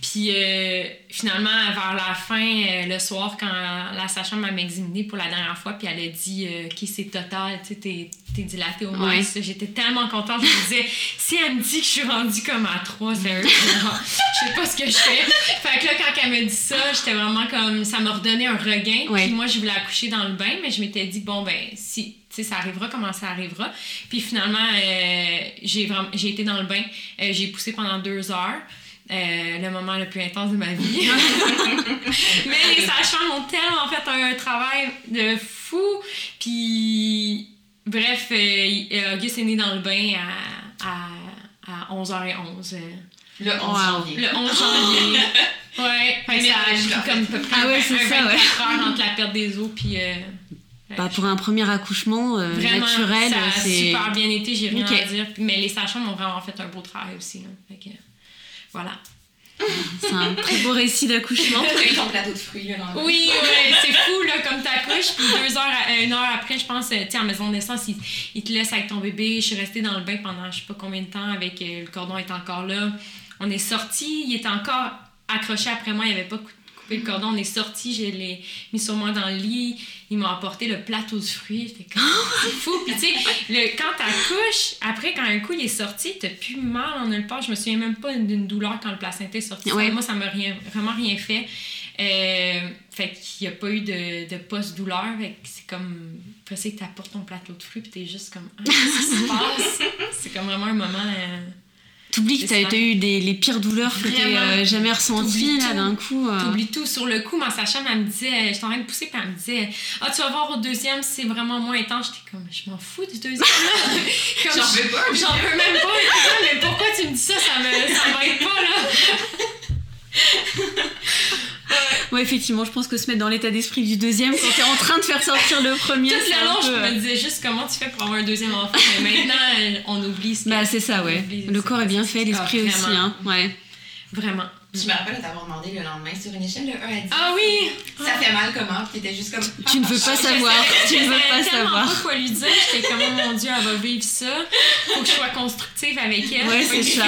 Speaker 3: Puis euh, finalement, vers la fin, euh, le soir, quand la sage-femme m'a examinée pour la dernière fois, puis elle a dit euh, OK, c'est total, tu sais, t'es, t'es dilatée au max. J'étais tellement contente. Je me disais, si elle me dit que je suis rendue comme à 3, sérieux, je sais pas ce que je fais. Fait que là, quand elle m'a dit ça, j'étais vraiment comme. Ça m'a redonné un regain.
Speaker 1: Ouais.
Speaker 3: Puis moi, je voulais accoucher dans le bain, mais je m'étais dit, bon, ben, si. Sais, ça arrivera comment ça arrivera. Puis finalement, euh, j'ai, vraiment, j'ai été dans le bain. Euh, j'ai poussé pendant deux heures. Euh, le moment le plus intense de ma vie. Mais les sages-femmes ont tellement fait un travail de fou. Puis, bref, Auguste est né dans le bain à, à, à 11h11. euh,
Speaker 2: Le 11
Speaker 1: Wow.
Speaker 2: janvier.
Speaker 3: le 11 janvier. ouais, fait que ça a comme à peu près
Speaker 1: Ah ouais,
Speaker 3: un
Speaker 1: c'est ça,
Speaker 3: 24
Speaker 1: ouais.
Speaker 3: heures entre la perte des os puis euh,
Speaker 1: Bah, pour un premier accouchement euh,
Speaker 3: vraiment
Speaker 1: naturel,
Speaker 3: ça a
Speaker 1: c'est.
Speaker 3: super bien été, j'ai rien
Speaker 1: Ok.
Speaker 3: à dire. Mais les sages-femmes ont vraiment fait un beau travail aussi. Là. Fait que, voilà.
Speaker 1: C'est un très beau récit d'accouchement.
Speaker 2: Ton plateau de fruits.
Speaker 3: Oui, ouais, c'est fou, là, comme t'accouches, puis deux heures, à- une heure après, je pense, euh, tu en maison de naissance, ils, ils te laissent avec ton bébé. Je suis restée dans le bain pendant je sais pas combien de temps, avec euh, le cordon est encore là. On est sorti, il était encore accroché après moi, il avait pas coupé le cordon. On est sorti, je l'ai mis sur moi dans le lit. Ils m'ont apporté le plateau de fruits. J'étais comme, c'est fou. Puis tu sais, quand t'accouches, après, quand un coup il est sorti, t'as plus mal en nulle part. Je me souviens même pas d'une douleur quand le placenta est sorti.
Speaker 1: Ouais.
Speaker 3: Moi, ça m'a rien, vraiment rien fait. Euh, fait qu'il n'y a pas eu de, de post-douleur. C'est comme. Après, c'est que t'apportes ton plateau de fruits, puis t'es juste comme. Ah, qu'est-ce qui se passe? C'est comme vraiment un moment. euh,
Speaker 1: T'oublies que t'as eu des, les pires douleurs que
Speaker 3: Vraiment.
Speaker 1: euh, jamais ressenties là d'un coup. euh.
Speaker 3: T'oublies tout. Sur le coup, ma sage-femme, elle me disait, j'étais en train de pousser, puis elle me disait, ah, tu vas voir au deuxième, c'est vraiment moins intense. J'étais comme, je m'en fous du deuxième. là.
Speaker 2: J'en veux pas.
Speaker 3: J'en peux même pas. Mais pourquoi tu me dis ça? Ça me, ça m'aide pas, là.
Speaker 1: Ouais, effectivement, je pense que se mettre dans l'état d'esprit du deuxième quand t'es en train de faire sortir le premier,
Speaker 3: Tout
Speaker 1: c'est
Speaker 3: le
Speaker 1: un
Speaker 3: long, je me
Speaker 1: euh,
Speaker 3: disais juste comment tu fais pour avoir un deuxième enfant. Mais maintenant, on oublie ce
Speaker 1: Bah, c'est ça, ouais. Le corps est bien fait, l'esprit
Speaker 3: Ah,
Speaker 1: aussi, hein. Ouais.
Speaker 3: Vraiment.
Speaker 2: Je me rappelle de t'avoir demandé le lendemain sur une échelle de 1 à 10.
Speaker 3: Ah oui!
Speaker 2: Ça fait mal comment? Puis t'étais juste comme.
Speaker 1: Tu ne veux pas savoir. Tu ne veux pas savoir.
Speaker 3: pas quoi lui dire. J'étais comme, oh mon Dieu, elle va vivre ça. Faut que je sois constructive avec elle.
Speaker 1: Ouais, c'est ça.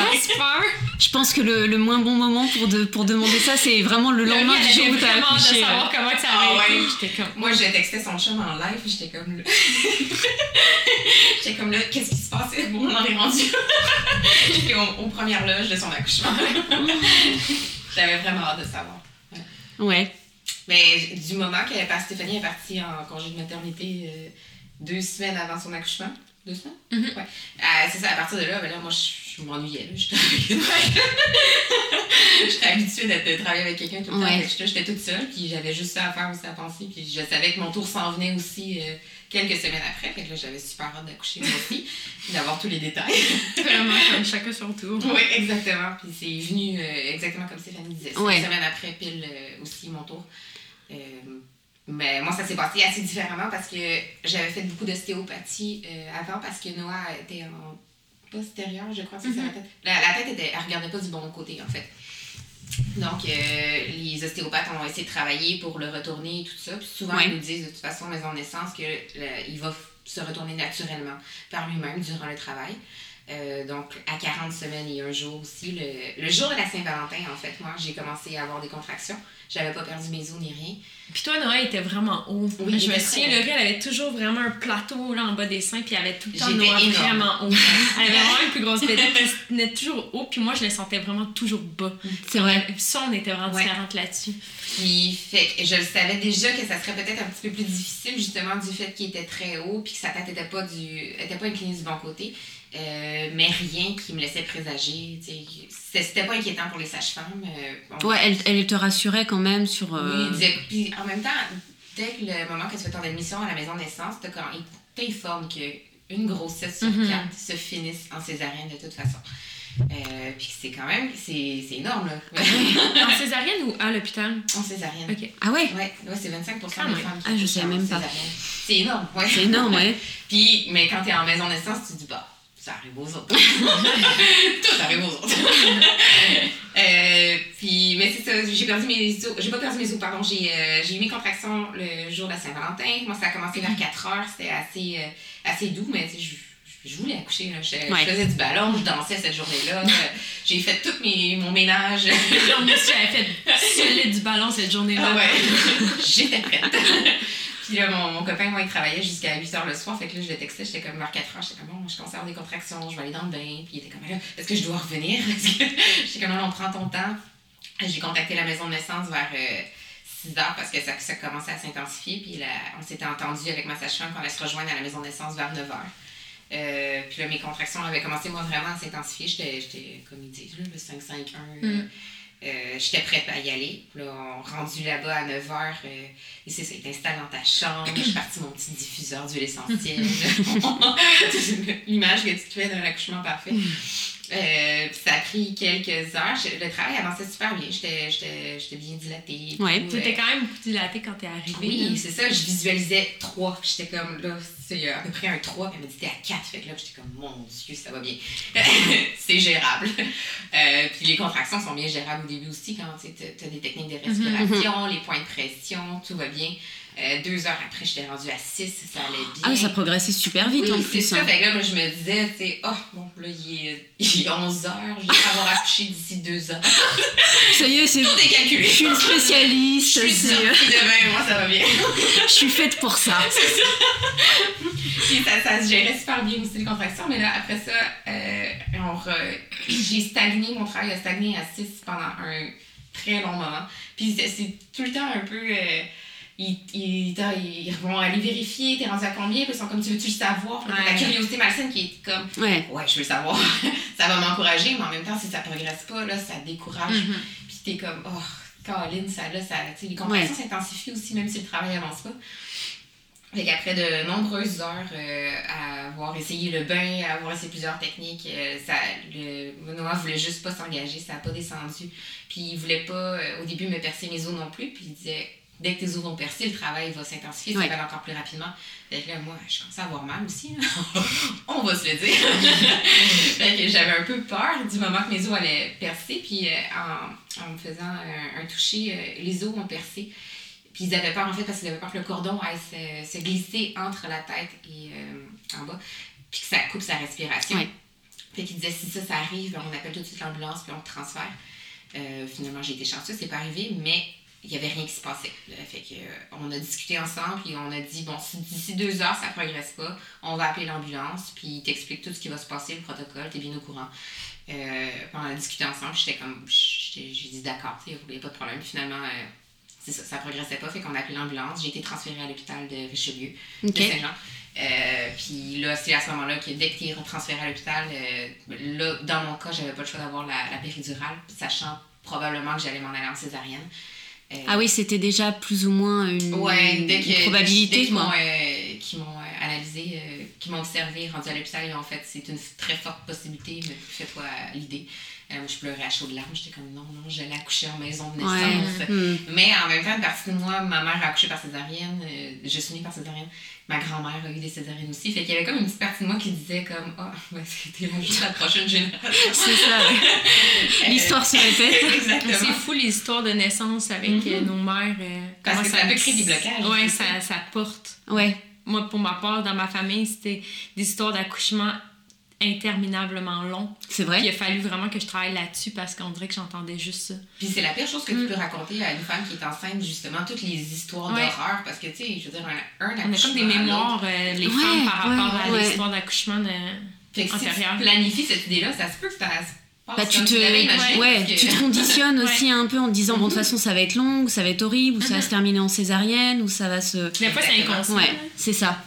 Speaker 1: Je pense que le, le moins bon moment pour, de, pour demander ça, c'est vraiment le lendemain du jour où t'as
Speaker 3: vraiment de
Speaker 1: accouché.
Speaker 3: savoir comment ça
Speaker 2: Ah
Speaker 3: avait
Speaker 2: ouais.
Speaker 3: été. J'étais comme,
Speaker 2: Moi, j'ai texté son chum en live, j'étais comme là. j'étais comme là, qu'est-ce qui se passe? Bon, on en est rendu. j'étais au- aux premières loges de son accouchement. J'avais vraiment hâte de savoir.
Speaker 1: Ouais.
Speaker 2: Mais du moment que parce Stéphanie est partie en congé de maternité euh, deux semaines avant son accouchement. Deux semaines?
Speaker 3: Mhm.
Speaker 2: Ouais. Euh, c'est ça, à partir de là, ben là moi, je, je m'ennuyais. J'étais habituée de travailler avec quelqu'un tout le temps.
Speaker 1: Ouais.
Speaker 2: Que J'étais toute seule, puis j'avais juste ça à faire aussi à penser. Puis je savais que mon tour s'en venait aussi euh, quelques semaines après. Fait que là, j'avais super hâte d'accoucher moi aussi, d'avoir tous les détails.
Speaker 3: vraiment comme chacun son tour.
Speaker 2: Oui, exactement. Puis c'est venu euh, exactement comme Stéphanie disait.
Speaker 1: Ouais.
Speaker 2: semaines après, pile euh, aussi mon tour. Euh, mais moi, ça s'est passé assez différemment parce que j'avais fait beaucoup d'ostéopathie euh, avant parce que Noah était en postérieure, je crois, c'est
Speaker 3: Mhm.
Speaker 2: la tête. La, la tête, était, elle regardait pas du bon côté, en fait. Donc, euh, les ostéopathes ont essayé de travailler pour le retourner et tout ça. Puis souvent,
Speaker 1: Ouais.
Speaker 2: ils nous disent de toute façon, maison de naissance, qu'il va f- se retourner naturellement par lui-même durant le travail. Euh, donc, à 40 semaines et un jour aussi, le, le jour de la Saint-Valentin, en fait, moi, j'ai commencé à avoir des contractions. J'avais pas perdu mes os ni rien.
Speaker 3: Puis toi, Noël était vraiment haut.
Speaker 2: Oui,
Speaker 3: je me souviens, Laurie, elle avait toujours vraiment un plateau là, en bas des seins, puis elle avait tout le temps
Speaker 2: énorme.
Speaker 3: vraiment haut. Elle avait vraiment une plus grosse pédale, puis tenait toujours haut, puis moi, je la sentais vraiment toujours bas.
Speaker 1: C'est vrai.
Speaker 3: Ça, on était vraiment
Speaker 2: Ouais.
Speaker 3: différentes là-dessus.
Speaker 2: Puis, fait que je le savais déjà que ça serait peut-être un petit peu plus difficile, justement, du fait qu'il était très haut, puis que sa tête n'était pas, du, était pas inclinée du bon côté. Euh, mais rien qui me laissait présager. sais. C'était pas inquiétant pour les sages-femmes. euh, on-
Speaker 1: Ouais, elle, elle te rassurait quand même sur. euh,
Speaker 2: Oui, il disait- puis en même temps, dès que le moment que tu fais ton admission à la maison de naissance, quand- ils t'informent qu'une grossesse sur
Speaker 3: Mhm.
Speaker 2: quatre se finisse en césarienne de toute façon. Puis c'est quand même, c'est énorme là.
Speaker 3: En césarienne ou à l'hôpital?
Speaker 2: en césarienne.
Speaker 1: Ah ouais,
Speaker 2: Ouais, ouais c'est 25%
Speaker 3: Ah
Speaker 2: des
Speaker 3: ouais.
Speaker 2: femmes qui
Speaker 1: Ah, je
Speaker 2: en
Speaker 1: même pas.
Speaker 2: C'est énorme, ouais.
Speaker 1: c'est énorme, ouais.
Speaker 2: Puis, mais quand t'es en maison de naissance, tu te dis, bah, ça arrive aux autres. Tout arrive aux autres. Euh, puis, mais c'est ça, j'ai perdu mes os. J'ai pas perdu mes os, pardon. J'ai euh, eu mes contractions le jour de la Saint-Valentin. Moi, ça a commencé vers 4 heures. C'était assez, euh, assez doux, mais je. Je voulais accoucher, là. Je, je faisais du ballon, je dansais cette journée-là. J'ai fait tout mes, mon ménage.
Speaker 3: Genre, avait fait solide du ballon cette journée-là.
Speaker 2: Ah ouais, j'étais prête. Puis là, mon, mon copain, moi, il travaillait jusqu'à 8 h le soir. Fait que là, je le textais, j'étais comme vers 4 h. J'étais comme, bon, je commence à avoir des contractions, je vais aller dans le bain. Puis il était comme, là, est-ce que je dois revenir? J'étais comme, non, on prend ton temps. J'ai contacté la maison de naissance vers euh, 6 h parce que ça, ça commençait à s'intensifier. Puis là, on s'était entendu avec ma sage-femme qu'on allait se rejoindre à la maison de naissance vers 9 h. Euh, puis là, mes contractions avaient commencé, moi, vraiment à s'intensifier. J'étais, comme ils disent, le 5-5-1.
Speaker 3: Mm.
Speaker 2: Euh, j'étais prête à y aller. Là, on rendu là-bas à 9h. et c'est ça, il t'installe dans ta chambre. Je suis partie mon petit diffuseur d'huile essentielle. L'image que tu te fais d'un accouchement parfait. Euh, ça pris quelques heures. Le travail avançait super bien. J'étais, bien dilatée. tout.
Speaker 3: Tu étais quand même beaucoup dilatée quand t'es arrivée.
Speaker 2: Oui, c'est ça, je visualisais 3. J'étais comme, là, c'est à peu près un 3, puis elle m'a dit, t'es à 4. Fait que là, j'étais comme, mon Dieu, ça va bien. c'est gérable. Euh, puis les contractions sont bien gérables au début aussi, quand tu as des techniques de respiration, les points de pression, tout va bien. Euh, deux heures après, j'étais rendue à 6, ça allait bien.
Speaker 1: Ah ça progressait super vite
Speaker 2: Oui,
Speaker 1: en
Speaker 2: c'est ça.
Speaker 1: hein.
Speaker 2: Fait que là, moi, je me disais, tu sais, oh, bon, là, il est, il est 11 heures, je vais avoir accouché d'ici 2 heures.
Speaker 1: Ça y est, c'est.
Speaker 2: Tout est calculé.
Speaker 1: Je suis une
Speaker 2: Je
Speaker 1: spécialiste.
Speaker 2: suis
Speaker 1: c'est-
Speaker 2: sortie demain, moi, ça va bien.
Speaker 1: Je suis faite pour ça.
Speaker 2: Puis ça, ça se gérait super bien aussi les contractions, mais là, après ça, euh, on re- j'ai stagné, mon travail a stagné à 6 pendant un très long moment. Puis c'est- c'est tout le temps un peu. euh, ils, ils, ils vont aller vérifier, t'es rendu à combien, puis ils sont comme tu veux-tu le savoir? La
Speaker 3: Ouais.
Speaker 2: curiosité malsaine qui est comme
Speaker 1: Ouais.
Speaker 2: ouais, je veux le savoir. ça va m'encourager, mais en même temps, si ça progresse pas, là, ça décourage.
Speaker 3: Mhm.
Speaker 2: Puis t'es comme, oh, Caroline, ça, là, ça, les contractions s'intensifient aussi, même si le travail avance pas. Fait qu'après de nombreuses heures euh, à avoir essayé le bain, à avoir essayé plusieurs techniques, euh, ça, le Noah voulait juste pas s'engager, ça a pas descendu. Puis il voulait pas, euh, au début, me percer mes os non plus, puis il disait, dès que tes os vont percer, le travail va s'intensifier, ça va aller encore plus rapidement. Fait que là, moi, je commençais à avoir mal aussi, on va se le dire. fait que j'avais un peu peur du moment que mes os allaient percer, puis euh, en, en me faisant un, un toucher, euh, les os ont percé. Puis ils avaient peur en fait parce qu'ils avaient peur que le cordon aille se, se glisser entre la tête et euh, en bas, puis que ça coupe sa respiration.
Speaker 1: Ouais.
Speaker 2: Fait qu'ils disaient si ça, ça arrive, on appelle tout de suite l'ambulance puis on te transfère. Finalement, j'ai été chanceuse, c'est pas arrivé, mais il y avait rien qui se passait. Là. Fait que, euh, on a discuté ensemble puis on a dit bon, si d'ici deux heures ça progresse pas, on va appeler l'ambulance puis il t'explique tout ce qui va se passer, le protocole, t'es bien au courant. Euh, puis on a discuté ensemble, j'étais comme, j'ai dit d'accord, il n'y a pas de problème. Finalement, euh, c'est ça, ça progressait pas, fait qu'on a appelé l'ambulance. J'ai été transférée à l'hôpital de Richelieu,
Speaker 1: Ok.
Speaker 2: de Saint-Jean. Euh, puis là, c'est à ce moment-là que dès que tu es transféré à l'hôpital, là, dans mon cas, j'avais pas le choix d'avoir la, la péridurale, sachant probablement que j'allais m'en aller en césarienne. Euh,
Speaker 1: Ah oui, c'était déjà plus ou moins une,
Speaker 2: Ouais, dès
Speaker 1: une
Speaker 2: que,
Speaker 1: probabilité.
Speaker 2: dès
Speaker 1: quoi.
Speaker 2: euh, qu'ils m'ont, euh, analysé euh, qui m'ont observé, rendu à l'hôpital, et en fait, c'est une très forte possibilité, mais fais-toi l'idée. Euh, je pleurais à chaudes larmes, j'étais comme non, non, j'allais accoucher en maison de naissance.
Speaker 1: Hmm.
Speaker 2: Mais en même temps, une partie de moi, ma mère a accouché par césarienne, euh, je suis née par césarienne, ma grand-mère a eu des césariennes aussi. Fait qu'il y avait comme une petite partie de moi qui disait comme Ah, ben, c'était la prochaine génération.
Speaker 1: C'est ça, ouais. L'histoire se répète.
Speaker 2: Exactement.
Speaker 3: C'est fou les histoires de naissance avec euh, nos mères. euh,
Speaker 2: Parce que ça peut créer des blocages. C'est
Speaker 3: ça, ça porte.
Speaker 1: Ouais.
Speaker 3: Moi, pour ma part, dans ma famille, c'était des histoires d'accouchement interminablement longs.
Speaker 1: C'est
Speaker 3: Puis il
Speaker 1: vrai.
Speaker 3: a fallu vraiment que je travaille là-dessus parce qu'on dirait que j'entendais juste ça.
Speaker 2: Puis c'est la pire chose que
Speaker 3: Mm.
Speaker 2: tu peux raconter à une femme qui est enceinte, justement, toutes les histoires
Speaker 3: Ouais.
Speaker 2: d'horreur. Parce que, tu sais, je veux dire, un, un
Speaker 3: On a comme des mémoires, euh, les
Speaker 1: Ouais,
Speaker 3: femmes, par
Speaker 1: ouais,
Speaker 3: rapport à l'histoire d'accouchement. De...
Speaker 2: Fait que si tu planifies cette idée-là, ça se peut que ça
Speaker 1: Bah, tu te, ouais,
Speaker 2: que-
Speaker 1: tu te conditionnes
Speaker 3: Ouais.
Speaker 1: aussi un peu en te disant bon de toute façon ça va être long, ou ça va être horrible, ou ça va se terminer en césarienne, ou ça va se.
Speaker 3: Des fois, c'est inconscient.
Speaker 1: Ouais, c'est ça.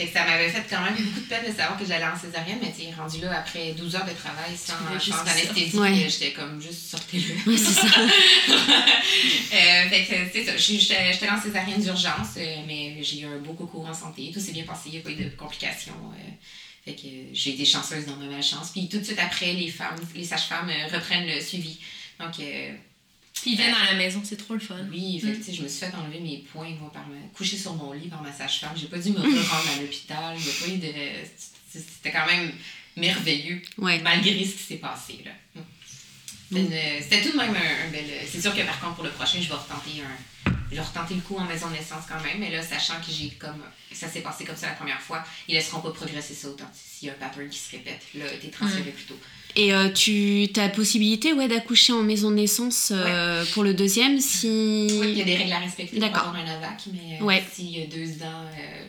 Speaker 2: Fait que ça m'avait fait quand même beaucoup de peine de savoir que j'allais en césarienne, mais tu rendu là après 12 heures de travail sans, sans anesthésie,
Speaker 1: Ouais.
Speaker 2: j'étais comme juste sortez-le.
Speaker 1: Ouais, c'est ça.
Speaker 2: Euh, fait que c'est ça. J'étais en césarienne d'urgence, euh, mais j'ai eu un beau concours en santé. Tout s'est bien passé, il n'y a pas eu de complications. euh, fait que j'ai été chanceuse dans ma malchance. Puis tout de suite après, les femmes, les sages-femmes reprennent le suivi. Donc, euh,
Speaker 3: Puis ils viennent à la maison, c'est trop le fun.
Speaker 2: oui, fait que, sais, je me suis fait enlever mes poings, moi, par me coucher sur mon lit par ma sage-femme. J'ai pas dû me rendre à l'hôpital. A pas eu de. C'était quand même merveilleux,
Speaker 1: Ouais.
Speaker 2: malgré ce qui s'est passé, là. C'était une- C'était tout de même un, un bel. C'est sûr que par contre, pour le prochain, je vais retenter un. Je vais retenter le coup en maison de naissance quand même, mais là, sachant que j'ai comme. Ça s'est passé comme ça la première fois, ils laisseront pas progresser ça autant. S'il y a un pattern qui se répète, là, t'es transféré plus tôt.
Speaker 1: Et euh, tu as possibilité ouais, d'accoucher en maison de naissance euh, pour le deuxième si.
Speaker 2: Oui, il y a des règles à respecter pour
Speaker 1: D'accord.
Speaker 2: avoir un AVAC, mais euh,
Speaker 1: Ouais.
Speaker 2: s'il y a deux ans, euh,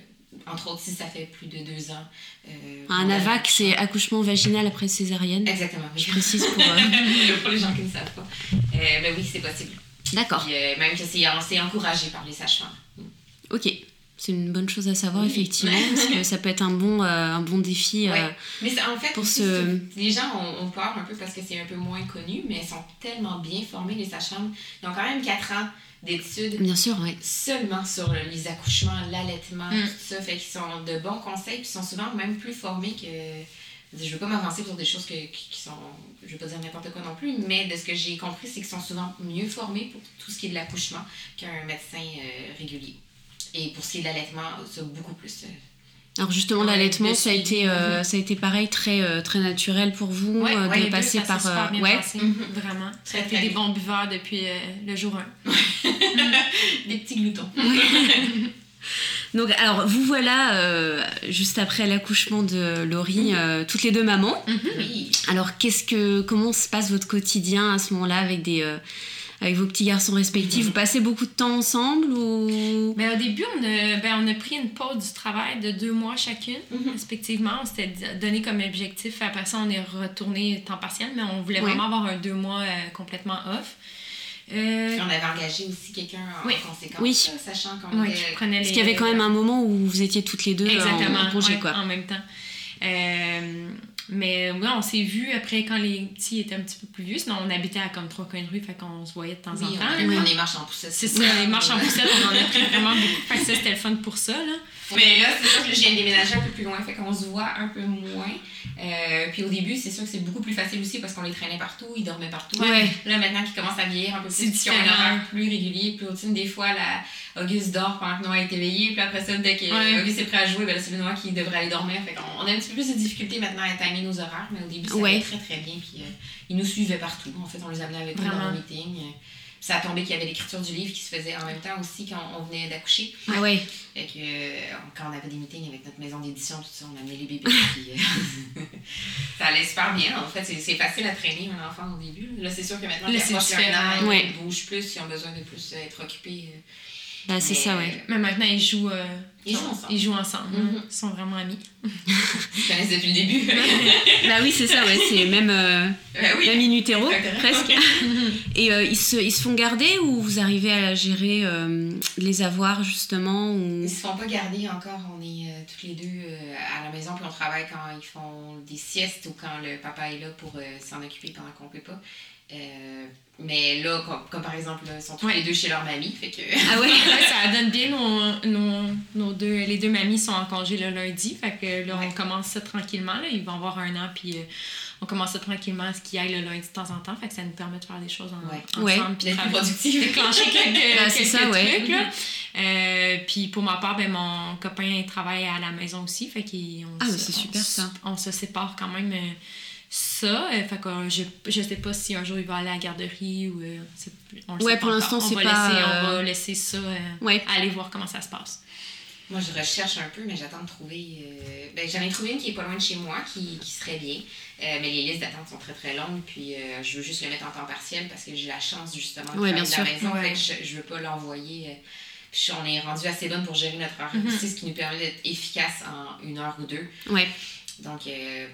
Speaker 2: entre autres, si ça fait plus de deux ans. euh,
Speaker 1: Un AVAC, c'est accouchement vaginal après césarienne.
Speaker 2: Exactement, oui.
Speaker 1: Je précise pour. euh,
Speaker 2: pour les gens qui ne savent pas. Euh, ben oui, c'est possible.
Speaker 1: D'accord.
Speaker 2: Euh, même que c'est encouragé par les sages-femmes.
Speaker 1: Ok. C'est une bonne chose à savoir,
Speaker 2: Oui.
Speaker 1: effectivement, parce que ça peut être un bon, euh, un bon défi. euh.
Speaker 2: Mais en fait,
Speaker 1: pour ce-
Speaker 2: les gens ont, ont peur un peu parce que c'est un peu moins connu, mais elles sont tellement bien formées, les sages-femmes. Ils ont quand même 4 ans d'études
Speaker 1: Bien sûr, ouais.
Speaker 2: seulement sur le- les accouchements, l'allaitement,
Speaker 3: Mm.
Speaker 2: tout ça. Fait qu'ils sont de bons conseils, puis ils sont souvent même plus formés que. Je veux pas m'avancer sur des choses que- qui sont. Je veux pas dire n'importe quoi non plus, mais de ce que j'ai compris, c'est qu'ils sont souvent mieux formés pour tout ce qui est de l'accouchement qu'un médecin euh, régulier. Et pour ce qui est de l'allaitement, ça beaucoup plus. euh,
Speaker 1: Alors justement, l'allaitement, ça a été, euh, ça a été pareil, très, euh, très naturel pour vous
Speaker 3: Ouais,
Speaker 1: euh,
Speaker 3: ouais,
Speaker 1: de
Speaker 3: deux,
Speaker 1: passer
Speaker 3: ça
Speaker 1: par.
Speaker 3: super
Speaker 1: euh,
Speaker 3: bien
Speaker 1: ouais.
Speaker 3: passé,
Speaker 2: Mhm.
Speaker 3: vraiment. Ça a été des bons buveurs depuis euh, le jour 1.
Speaker 2: Des petits gloutons.
Speaker 1: Donc, alors, vous voilà, euh, juste après l'accouchement de Laurie, euh, toutes les deux mamans.
Speaker 2: Oui.
Speaker 1: Alors, qu'est-ce que, comment se passe votre quotidien à ce moment-là avec, des, euh, avec vos petits garçons respectifs? Vous passez beaucoup de temps ensemble ou...
Speaker 3: Mais au début, on a, ben, on a pris une pause du travail de deux mois chacune,
Speaker 2: Mhm.
Speaker 3: respectivement. On s'était donné comme objectif. Après ça, on est retourné temps partiel, mais on voulait
Speaker 1: Ouais.
Speaker 3: vraiment avoir un deux mois complètement off. Euh,
Speaker 2: on avait engagé aussi quelqu'un en
Speaker 3: Oui.
Speaker 2: conséquence,
Speaker 1: Oui.
Speaker 2: sachant qu'on
Speaker 3: ouais,
Speaker 2: était-
Speaker 1: Parce
Speaker 3: les-
Speaker 1: qu'il y avait quand même un moment où vous étiez toutes les deux en-
Speaker 3: Exactement,
Speaker 1: en congé,
Speaker 3: ouais,
Speaker 1: quoi.
Speaker 3: en même temps. Euh, mais ouais, on s'est vus après quand les petits étaient un petit peu plus vieux. Sinon, on habitait à comme trois coins de rue, fait qu'on se voyait de temps
Speaker 2: Oui,
Speaker 3: en
Speaker 2: on
Speaker 3: temps.
Speaker 2: on des marches en poussette.
Speaker 3: C'est ça, les marches en poussette, on en a pris vraiment beaucoup. Fait que ça, c'était le fun pour ça, là.
Speaker 2: Mais là, c'est sûr que je viens de déménager un peu plus loin, fait qu'on se voit un peu moins. Euh, puis au début, c'est sûr que c'est beaucoup plus facile aussi parce qu'on les traînait partout, ils dormaient partout.
Speaker 1: Ouais.
Speaker 2: Là, maintenant qu'ils commencent à vieillir un peu plus, ont un horaire plus régulier, plus routine, des fois, la Auguste dort pendant que Noah est éveillé, puis après ça, dès que
Speaker 3: Ouais.
Speaker 2: Auguste est prêt à jouer, ben c'est Noah qui devrait aller dormir. Fait qu'on on a un petit peu plus de difficulté maintenant à timer nos horaires, mais au début, ça
Speaker 1: Ouais.
Speaker 2: allait très très bien. Puis euh, ils nous suivaient partout. En fait, on les amenait avec nous dans
Speaker 3: Vraiment.
Speaker 2: le meeting. Euh, Puis ça a tombé qu'il y avait l'écriture du livre qui se faisait en même temps aussi quand on venait d'accoucher.
Speaker 1: Ah ouais.
Speaker 2: Fait que euh, quand on avait des meetings avec notre maison d'édition, tout ça, on amenait les bébés. puis, euh, ça allait super bien. En fait, c'est- facile à traîner un enfant au début. Là, c'est sûr que maintenant un an,
Speaker 1: Ouais.
Speaker 2: ils bougent plus, ils ont besoin de plus euh, être occupés. euh.
Speaker 1: Bah, c'est ça, ouais.
Speaker 3: Mais maintenant, ils jouent, euh,
Speaker 2: Ils jouent ensemble.
Speaker 3: Ils jouent ensemble.
Speaker 2: Mhm.
Speaker 3: Ils sont vraiment amis.
Speaker 2: Ils se connaissent depuis le début.
Speaker 1: Bah oui, c'est ça, ouais. C'est même, euh,
Speaker 2: oui.
Speaker 1: même in utero,
Speaker 2: Exactement.
Speaker 1: presque. Et euh, ils, se, ils se font garder ou vous arrivez à gérer euh, les avoirs, justement ou...
Speaker 2: Ils se font pas garder encore. On est euh, toutes les deux euh, à la maison, puis on travaille quand ils font des siestes ou quand le papa est là pour euh, s'en occuper pendant qu'on peut pas. Euh, mais là, comme, comme par exemple, là, ils sont tous les deux chez leur mamie. Fait que...
Speaker 3: Ah ouais, ouais, ça donne bien. Nos, nos, nos deux, les deux mamies sont en congé le lundi. Fait que là, on commence ça tranquillement. Là. Ils vont avoir un an, puis euh, on commence ça tranquillement à ce qu'ils aillent le lundi de temps en temps. Fait que ça nous permet de faire des choses en,
Speaker 2: Ouais.
Speaker 3: ensemble.
Speaker 1: Ouais.
Speaker 3: puis
Speaker 2: D'être productif.
Speaker 3: déclencher quelques,
Speaker 1: Ben, c'est
Speaker 3: quelques
Speaker 1: ça, ouais.
Speaker 3: trucs. Là. Euh, puis pour ma part, ben, mon copain il travaille à la maison aussi. Fait qu'on
Speaker 1: Ah,
Speaker 3: se-
Speaker 1: c'est
Speaker 3: on
Speaker 1: super, ça.
Speaker 3: On se sépare quand même. Euh, ça, Euh, fait que euh, je, je sais pas si un jour il va aller à la garderie ou euh, c'est- on le
Speaker 1: Ouais,
Speaker 3: sait
Speaker 1: pour l'instant, c'est
Speaker 3: va
Speaker 1: pas,
Speaker 3: laisser-
Speaker 1: euh,
Speaker 3: On va laisser ça, euh,
Speaker 1: Ouais.
Speaker 3: aller voir comment ça se passe.
Speaker 2: Moi, je recherche un peu, mais j'attends de trouver. euh, Ben, j'en ai trouvé une qui est pas loin de chez moi, qui, qui serait bien. Euh, mais les listes d'attente sont très très longues, puis euh, je veux juste le mettre en temps partiel parce que j'ai la chance justement de
Speaker 1: Ouais, bien
Speaker 2: de la maison.
Speaker 3: Ouais.
Speaker 2: Fait que je, je veux pas l'envoyer. euh, puis on est rendu assez bonne pour gérer notre horaire
Speaker 3: Mhm.
Speaker 2: aussi, ce qui nous permet d'être efficace en une heure ou deux.
Speaker 1: Ouais.
Speaker 2: Donc, euh,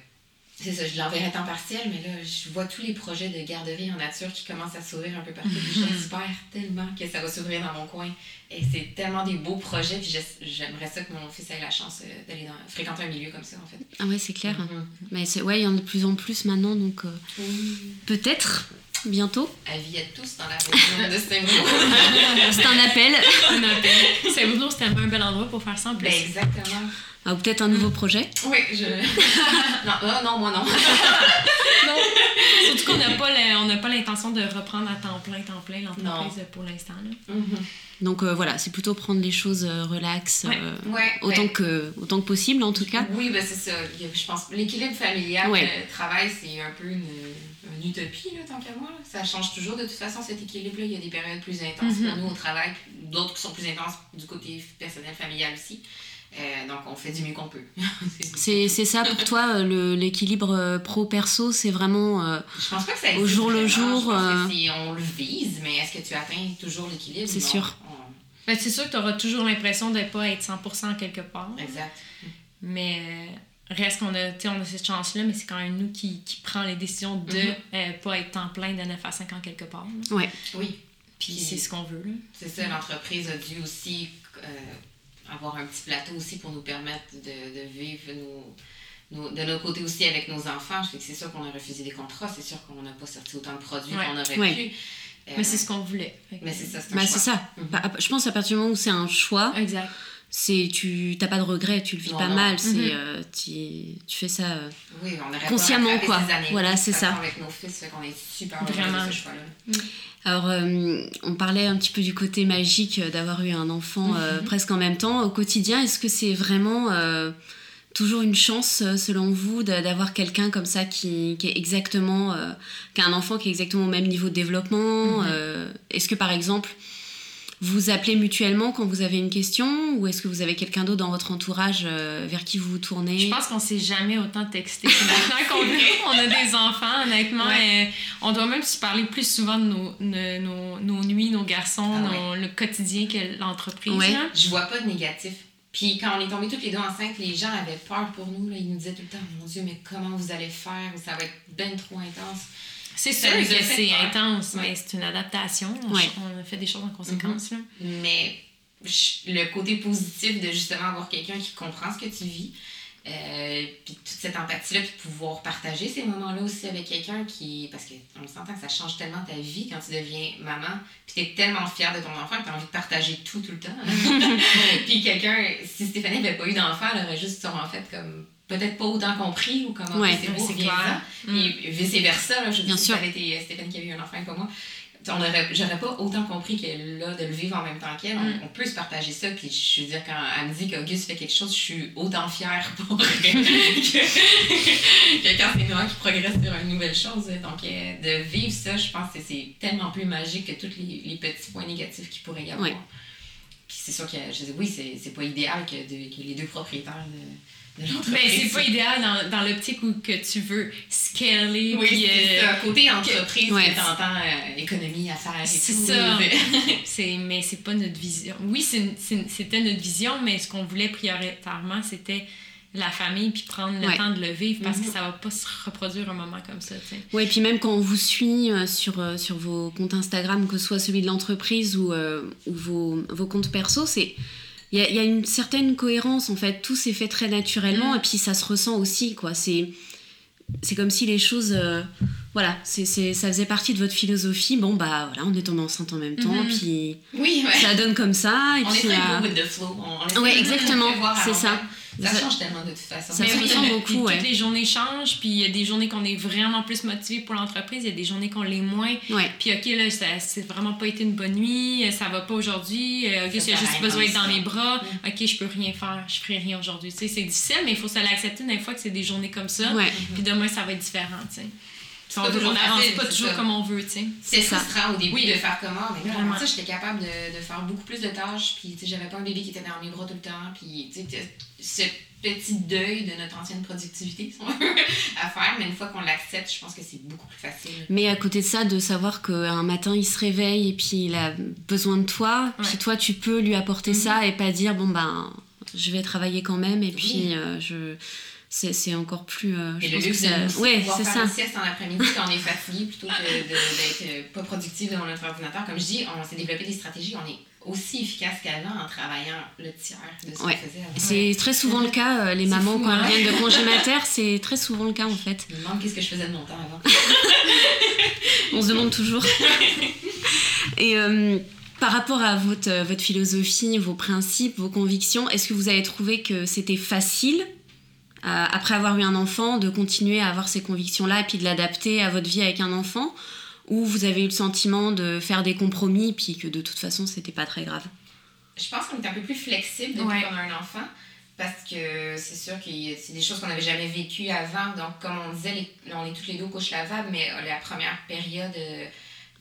Speaker 2: c'est ça, je l'enverrai à temps partiel, mais là, je vois tous les projets de garderie en nature qui commencent à s'ouvrir un peu partout. J'espère tellement que ça va s'ouvrir dans mon coin. Et c'est tellement des beaux projets, puis j'aimerais ça que mon fils ait la chance euh, d'aller dans- fréquenter un milieu comme ça, en fait.
Speaker 1: Ah ouais, c'est clair.
Speaker 2: Mhm.
Speaker 1: Mais c'est ouais, il y en a de plus en plus maintenant, donc euh, peut-être bientôt.
Speaker 2: Avis à tous dans la région de Saint-Bruno.
Speaker 1: C'est un appel.
Speaker 3: Un appel. Saint-Bruno, c'était un bel endroit pour faire ça en plus.
Speaker 2: ben, exactement.
Speaker 1: Ah, ou peut-être un nouveau projet.
Speaker 2: Oui, je. non, ah, non, moi non.
Speaker 3: Non. Surtout qu'on n'a pas le- on n'a pas l'intention de reprendre à temps plein, temps plein l'entreprise pour l'instant.
Speaker 2: Mhm.
Speaker 1: Donc euh, voilà, c'est plutôt prendre les choses euh, relax,
Speaker 3: Ouais.
Speaker 1: euh,
Speaker 2: Ouais.
Speaker 1: autant, que, autant que possible en tout cas.
Speaker 2: Oui, ben c'est ça. Je pense l'équilibre familial, le travail, c'est un peu une, une utopie, là, tant qu'à moi. là. Ça change toujours de toute façon, cet équilibre-là. Il y a des périodes plus intenses
Speaker 3: Mhm.
Speaker 2: pour nous au travail, d'autres qui sont plus intenses du côté personnel, familial aussi. Euh, donc, on fait du mieux qu'on peut.
Speaker 1: C'est c'est ça pour toi, euh, le- l'équilibre euh, pro-perso, c'est vraiment... euh,
Speaker 2: Je pense pas que ça
Speaker 1: Au jour le jour,
Speaker 2: Je pense
Speaker 1: euh,
Speaker 2: que on le vise, mais est-ce que tu atteins toujours l'équilibre?
Speaker 1: C'est sûr.
Speaker 2: On-
Speaker 3: Ben, c'est sûr que tu auras toujours l'impression de ne pas être 100% quelque part.
Speaker 2: Exact.
Speaker 3: Mais reste qu'on a, tu sais, on a cette chance-là, mais c'est quand même nous qui, qui prend les décisions de
Speaker 2: Mhm.
Speaker 3: euh, pas être temps plein de 9 à 5 ans quelque part. là.
Speaker 1: Ouais,
Speaker 2: Oui.
Speaker 3: Puis
Speaker 2: Puis-
Speaker 3: c'est ce qu'on veut. Là.
Speaker 2: C'est ça, l'entreprise a dû aussi euh, avoir un petit plateau aussi pour nous permettre de, de vivre nos, nos- de notre côté aussi avec nos enfants. Fait que c'est sûr qu'on a refusé des contrats, c'est sûr qu'on n'a pas sorti autant de produits
Speaker 3: Ouais.
Speaker 2: qu'on aurait
Speaker 1: Ouais.
Speaker 2: pu. Euh,
Speaker 3: Mais c'est ce qu'on voulait.
Speaker 2: Mais c'est ça, c'est un
Speaker 1: bah,
Speaker 2: choix.
Speaker 1: c'est ça.
Speaker 2: Mhm.
Speaker 1: Bah, je pense à partir du moment où c'est un choix,
Speaker 3: Exact.
Speaker 1: C'est tu t'as pas de regrets, tu le vis
Speaker 2: Non,
Speaker 1: pas
Speaker 2: non.
Speaker 1: mal, c'est
Speaker 3: Mhm.
Speaker 1: euh, tu, tu fais ça. euh,
Speaker 2: Oui, on
Speaker 1: Consciemment, quoi.
Speaker 2: ces années
Speaker 1: Voilà, c'est ça.
Speaker 2: Avec nos fils, fait qu'on est super heureux
Speaker 3: Vraiment.
Speaker 2: de ce choix-là.
Speaker 1: Alors, euh, on parlait un petit peu du côté magique d'avoir eu un enfant euh, presque en même temps. Au quotidien, est-ce que c'est vraiment euh, toujours une chance, selon vous, d'avoir quelqu'un comme ça qui, qui est exactement. euh, qui a un enfant qui est exactement au même niveau de développement
Speaker 3: Mhm.
Speaker 1: euh, Est-ce que, par exemple, vous appelez mutuellement quand vous avez une question Ou est-ce que vous avez quelqu'un d'autre dans votre entourage euh, vers qui vous vous tournez?
Speaker 3: Je pense qu'on s'est jamais autant texté que maintenant qu'on on a des enfants, honnêtement. euh, on doit même se parler plus souvent de nos, de nos, nos nuits, nos garçons,
Speaker 2: Ah
Speaker 3: nos- le quotidien que l'entreprise.
Speaker 1: Ouais.
Speaker 2: Je vois pas de négatif. Puis quand on est tombés toutes les deux enceintes, les gens avaient peur pour nous. Là. Ils nous disaient tout le temps, mon Dieu, mais comment vous allez faire? Ça va être ben trop intense.
Speaker 3: C'est sûr que c'est intense,
Speaker 2: Ouais.
Speaker 3: mais c'est une adaptation. On,
Speaker 1: Ouais.
Speaker 3: on a fait des choses en conséquence. là.
Speaker 2: Mais le côté positif de justement avoir quelqu'un qui comprend ce que tu vis, euh, puis toute cette empathie-là, puis de pouvoir partager ces moments-là aussi avec quelqu'un qui. Parce qu'on s'entend que ça change tellement ta vie quand tu deviens maman, puis tu es tellement fière de ton enfant que tu as envie de partager tout, tout le temps. puis quelqu'un, si Stéphanie n'avait pas eu d'enfant, elle aurait juste sûrement fait comme. Peut-être pas autant compris ou comment
Speaker 1: Ouais,
Speaker 2: c'est beau,
Speaker 3: c'est clair. Mm.
Speaker 2: Et vice-versa, là, je
Speaker 1: Bien
Speaker 2: dis, si ça avait été Stéphanie qui avait eu un enfant pas moi, on aurait, j'aurais pas autant compris que là, de le vivre en même temps qu'elle,
Speaker 3: Mm.
Speaker 2: on, on peut se partager ça. Puis je veux dire, quand elle me dit qu'Auguste fait quelque chose, je suis autant fière pour que, que quand c'est Noah qui progresse sur une nouvelle chose. Donc, euh, de vivre ça, je pense que c'est tellement plus magique que tous les, les petits points négatifs qu'il pourrait y avoir.
Speaker 1: Ouais.
Speaker 2: Puis c'est sûr que, je dis, oui, c'est, c'est pas idéal que, de- que les deux propriétaires de, l'entreprise.
Speaker 3: Mais c'est pas idéal dans, dans l'optique où que tu veux scaler.
Speaker 2: Oui,
Speaker 3: puis,
Speaker 2: c'est
Speaker 3: euh,
Speaker 2: ça. Côté entreprise,
Speaker 1: ouais.
Speaker 2: t'entends euh, économie, affaires et
Speaker 3: C'est
Speaker 2: tout.
Speaker 3: ça.
Speaker 2: mais-
Speaker 3: C'est, mais c'est pas notre vision. Oui, c'est- c'est- c'était notre vision, mais ce qu'on voulait prioritairement, c'était la famille, puis prendre le
Speaker 1: Ouais.
Speaker 3: temps de le vivre, parce que ça va pas se reproduire un moment comme ça, tu sais.
Speaker 1: Ouais, et puis même quand on vous suit euh, sur, euh, sur vos comptes Instagram, que ce soit celui de l'entreprise ou, euh, ou vos, vos comptes perso, c'est il y a, il y a une certaine cohérence en fait. Tout s'est fait très naturellement
Speaker 3: Mm.
Speaker 1: et puis ça se ressent aussi quoi. C'est c'est comme si les choses euh, voilà, c'est, c'est, ça faisait partie de votre philosophie. Bon, bah voilà, on est tombé enceinte en même temps,
Speaker 3: Mhm.
Speaker 1: puis
Speaker 2: Oui, ouais.
Speaker 1: ça donne comme ça. Et
Speaker 2: on est
Speaker 1: puis,
Speaker 2: très
Speaker 1: euh,
Speaker 2: go with the flow. On, on essaie
Speaker 1: Ouais,
Speaker 2: de
Speaker 1: exactement, c'est ça.
Speaker 2: Ça,
Speaker 1: Ça-
Speaker 2: change tellement de toute façon.
Speaker 1: Ça
Speaker 3: Mais oui, puis
Speaker 1: beaucoup, ouais.
Speaker 3: Toutes les journées changent, puis il y a des journées qu'on est vraiment plus motivé pour l'entreprise, il y a des journées qu'on l'est moins.
Speaker 1: ouais.
Speaker 3: Puis ok, là, ça c'est vraiment pas été une bonne nuit, ça va pas aujourd'hui, euh, ok, j'ai juste besoin d'être dans mes bras,
Speaker 2: Mm.
Speaker 3: ok, je peux rien faire, je ferai rien aujourd'hui. Tu sais, c'est difficile, mais il faut se l'accepter des fois que c'est des journées comme ça.
Speaker 1: Ouais.
Speaker 3: Puis demain, ça va être différent, tu sais. On n'avance
Speaker 2: facile,
Speaker 3: pas toujours
Speaker 2: ça.
Speaker 3: comme on veut, tu sais.
Speaker 2: C'est
Speaker 1: ça.
Speaker 2: frustrant au début
Speaker 3: Oui.
Speaker 2: de faire comment, mais
Speaker 3: Vraiment.
Speaker 2: ça, j'étais capable de, de faire beaucoup plus de tâches, puis tu sais, j'avais pas un bébé qui était dans mes bras tout le temps, puis tu sais, ce petit deuil de notre ancienne productivité, si on veut, à faire, mais une fois qu'on l'accepte, je pense que c'est beaucoup plus facile.
Speaker 1: Mais à côté de ça, de savoir qu'un matin il se réveille et puis il a besoin de toi, puis toi tu peux lui apporter
Speaker 3: Mhm.
Speaker 1: ça et pas dire bon ben je vais travailler quand même et
Speaker 2: Oui.
Speaker 1: puis euh, je c'est, c'est encore plus euh,
Speaker 2: Et
Speaker 1: je
Speaker 2: le
Speaker 1: pense que
Speaker 2: luxe de
Speaker 1: ça
Speaker 2: nous
Speaker 1: ouais
Speaker 2: pouvoir faire
Speaker 1: ça
Speaker 2: une sieste en après-midi quand on est fatigué plutôt que de- d'être euh, pas productif devant notre ordinateur. Comme je dis, on s'est développé des stratégies, on est aussi efficace qu'avant en travaillant le tiers de ce
Speaker 1: Ouais.
Speaker 2: qu'on faisait avant.
Speaker 1: c'est très souvent le cas euh, les mamans
Speaker 3: fou,
Speaker 1: quand
Speaker 3: hein.
Speaker 1: elles viennent de congé mater c'est très souvent le cas en fait
Speaker 2: Je me demande qu'est-ce que je faisais de mon temps avant.
Speaker 1: on se demande toujours et euh, par rapport à votre, euh, votre philosophie, vos principes, vos convictions, est-ce que vous avez trouvé que c'était facile, après avoir eu un enfant, de continuer à avoir ces convictions-là et puis de l'adapter à votre vie avec un enfant Ou vous avez eu le sentiment de faire des compromis puis que de toute façon, c'était pas très grave?
Speaker 2: Je pense qu'on est un peu plus flexible depuis
Speaker 3: Ouais.
Speaker 2: qu'on a un enfant. Parce que c'est sûr que c'est des choses qu'on n'avait jamais vécues avant. Donc, comme on disait, les- on est toutes les deux aux couches lavables, mais euh, la première période euh,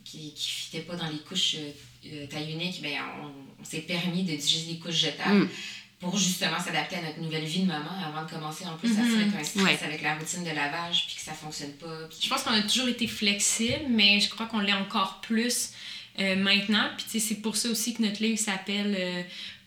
Speaker 2: qui ne fitait pas dans les couches euh, euh, taille unique, ben, on, on s'est permis de juste des couches jetables
Speaker 1: Mm.
Speaker 2: Pour justement s'adapter à notre nouvelle vie de maman avant de commencer en plus à
Speaker 3: Mhm.
Speaker 2: se mettre un stress
Speaker 1: Ouais.
Speaker 2: avec la routine de lavage puis que ça fonctionne pas. puis-
Speaker 3: Je pense qu'on a toujours été flexible, mais je crois qu'on l'est encore plus euh, maintenant. Puis tu sais, c'est pour ça aussi que notre livre s'appelle euh,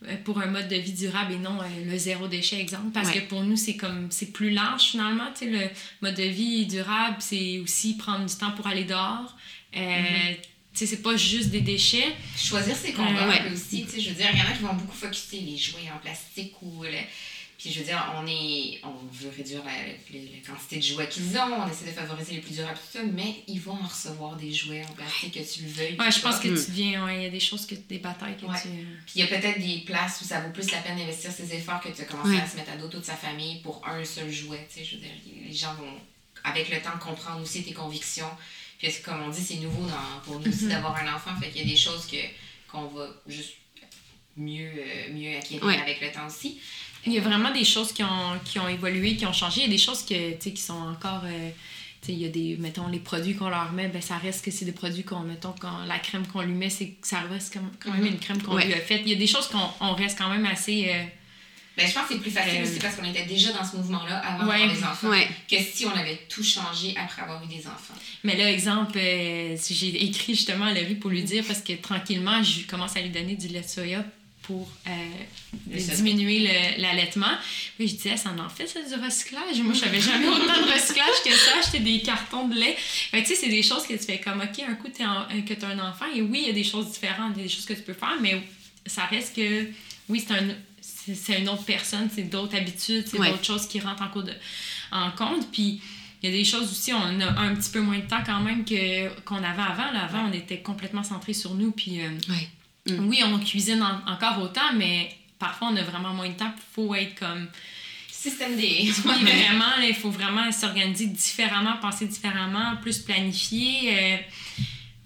Speaker 3: euh, pour un mode de vie durable et non euh, le zéro déchet exemple parce
Speaker 1: Ouais.
Speaker 3: que pour nous c'est comme c'est plus large finalement tu sais le mode de vie durable c'est aussi prendre du temps pour aller dehors euh,
Speaker 2: Mhm.
Speaker 3: Tu sais c'est pas juste des déchets
Speaker 2: choisir ses combats
Speaker 3: Ouais.
Speaker 2: peu aussi. Tu sais, je veux dire, il y en a qui vont beaucoup focuser les jouets en plastique ou le- Puis je veux dire, on, est, on veut réduire la, la- la quantité de jouets qu'ils ont, on essaie de favoriser les plus durables, tout ça, mais ils vont en recevoir des jouets en plastique que tu le veuilles.
Speaker 3: ouais je
Speaker 2: pas.
Speaker 3: pense que tu viens ouais, il y a des choses que des batailles que
Speaker 2: Ouais.
Speaker 3: tu euh,
Speaker 2: Puis il y a peut-être des places où ça vaut plus la peine d'investir ses efforts que de commencer
Speaker 1: Ouais.
Speaker 2: à se mettre à dos toute sa famille pour un seul jouet. Tu sais, je veux dire, les gens vont, avec le temps, comprendre aussi tes convictions. Puis c'est- comme on dit, c'est nouveau dans- pour nous aussi
Speaker 3: Mhm.
Speaker 2: d'avoir un enfant. Fait qu'il y a des choses que, qu'on va juste mieux, euh, mieux acquérir
Speaker 1: Ouais.
Speaker 2: avec le temps aussi.
Speaker 3: Il y a vraiment des choses qui ont, qui ont évolué, qui ont changé. Il y a des choses que, qui sont encore. euh, il y a des, mettons, les produits qu'on leur met, ben, ça reste que c'est des produits qu'on, mettons, quand la crème qu'on lui met, c'est, ça reste comme, quand même
Speaker 2: Mhm.
Speaker 3: une crème qu'on
Speaker 1: Ouais.
Speaker 3: lui a faite. Il y a des choses qu'on on reste quand même assez. euh,
Speaker 2: Ben, je pense que c'est plus facile
Speaker 3: Euh,
Speaker 2: aussi parce qu'on était déjà dans ce mouvement-là avant
Speaker 3: Ouais.
Speaker 2: d'avoir des enfants.
Speaker 1: Ouais.
Speaker 2: Que si on avait tout changé après avoir eu des enfants.
Speaker 3: Mais là, exemple, euh, si j'ai écrit justement à Laurie pour lui dire, parce que tranquillement, je commence à lui donner du lait de soya pour euh,
Speaker 2: Le
Speaker 3: diminuer le- l'allaitement. Puis je disais, ça en fait, ça, du recyclage? Moi, je savais jamais autant de recyclage que ça. Acheter des cartons de lait. Tu sais, c'est des choses que tu fais comme, OK, un coup, en- euh, que tu as un enfant, et oui, il y a des choses différentes, il y a des choses que tu peux faire, mais ça reste que, oui, c'est un. C'est- une autre personne, c'est d'autres habitudes, c'est
Speaker 1: Ouais.
Speaker 3: d'autres choses qui rentrent en, de, en compte. Puis il y a des choses aussi, on a un petit peu moins de temps quand même que, qu'on avait avant. Là, avant, on était complètement centré sur nous. Puis euh,
Speaker 1: Ouais. Mm.
Speaker 3: oui, on cuisine en- encore autant, mais parfois on a vraiment moins de temps. Il faut être comme.
Speaker 2: Système des.
Speaker 3: Oui, vraiment, il faut vraiment s'organiser différemment, penser différemment, plus planifier. euh,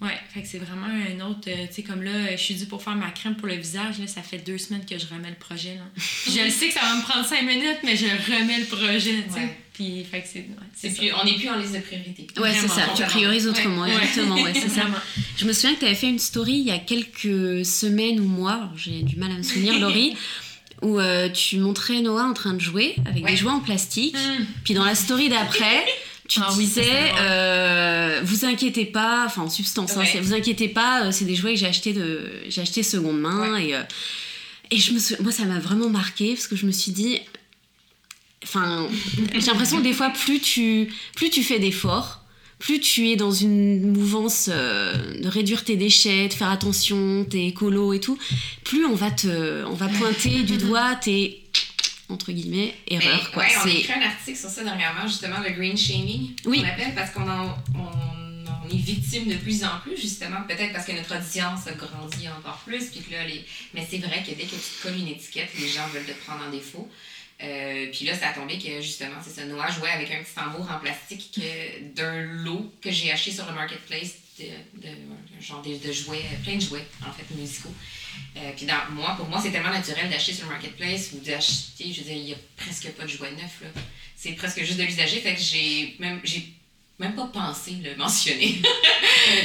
Speaker 3: Ouais, fait que c'est vraiment un autre. euh, tu sais, comme là, je suis due pour faire ma crème pour le visage. Là, ça fait deux semaines que je remets le projet. Là. Je le sais que ça va me prendre cinq minutes, mais je remets le projet. tu sais.
Speaker 2: Ouais.
Speaker 3: Puis, fait que c'est. ouais,
Speaker 2: plus, on n'est plus en liste de priorité.
Speaker 1: Ouais, c'est ça. Tu priorises autrement,
Speaker 3: Ouais.
Speaker 1: exactement. Ouais, c'est ça. Je me souviens que tu avais fait une story il y a quelques semaines ou mois, alors j'ai du mal à me souvenir, Laurie, où euh, tu montrais Noah en train de jouer avec
Speaker 2: Ouais.
Speaker 1: des jouets en plastique.
Speaker 3: Hum.
Speaker 1: Puis dans la story d'après, tu
Speaker 3: Ah
Speaker 1: disais, euh, vous inquiétez pas, enfin en substance, hein,
Speaker 2: Ouais.
Speaker 1: vous inquiétez pas, euh, c'est des jouets que j'ai achetés de, j'ai acheté seconde main et euh, et je me moi ça m'a vraiment marqué parce que je me suis dit, enfin j'ai l'impression que des fois plus tu plus tu fais d'efforts, plus tu es dans une mouvance euh, de réduire tes déchets, de faire attention, t'es écolo et tout, plus on va te, on va pointer du doigt tes entre guillemets, erreur. Quoi.
Speaker 2: ouais, on a écrit un article sur ça dernièrement, justement, le green shaming,
Speaker 1: Oui.
Speaker 2: on appelle, parce qu'on en- on, on est victime de plus en plus, justement, peut-être parce que notre audience a grandi encore plus, puis que là, les... mais c'est vrai que dès que tu te colles une étiquette, les gens veulent te prendre en défaut. Euh, puis là, ça a tombé que justement, c'est ça. Noah jouait avec un petit tambour en plastique que- d'un lot que j'ai acheté sur le marketplace, de, de- genre de, de jouets, plein de jouets en fait musicaux. Euh, puis dans, moi, pour moi, c'est tellement naturel d'acheter sur le marketplace ou d'acheter, je veux dire, il n'y a presque pas de jouets neufs. là. C'est presque juste de l'usager, fait que j'ai même, j'ai même pas pensé le mentionner.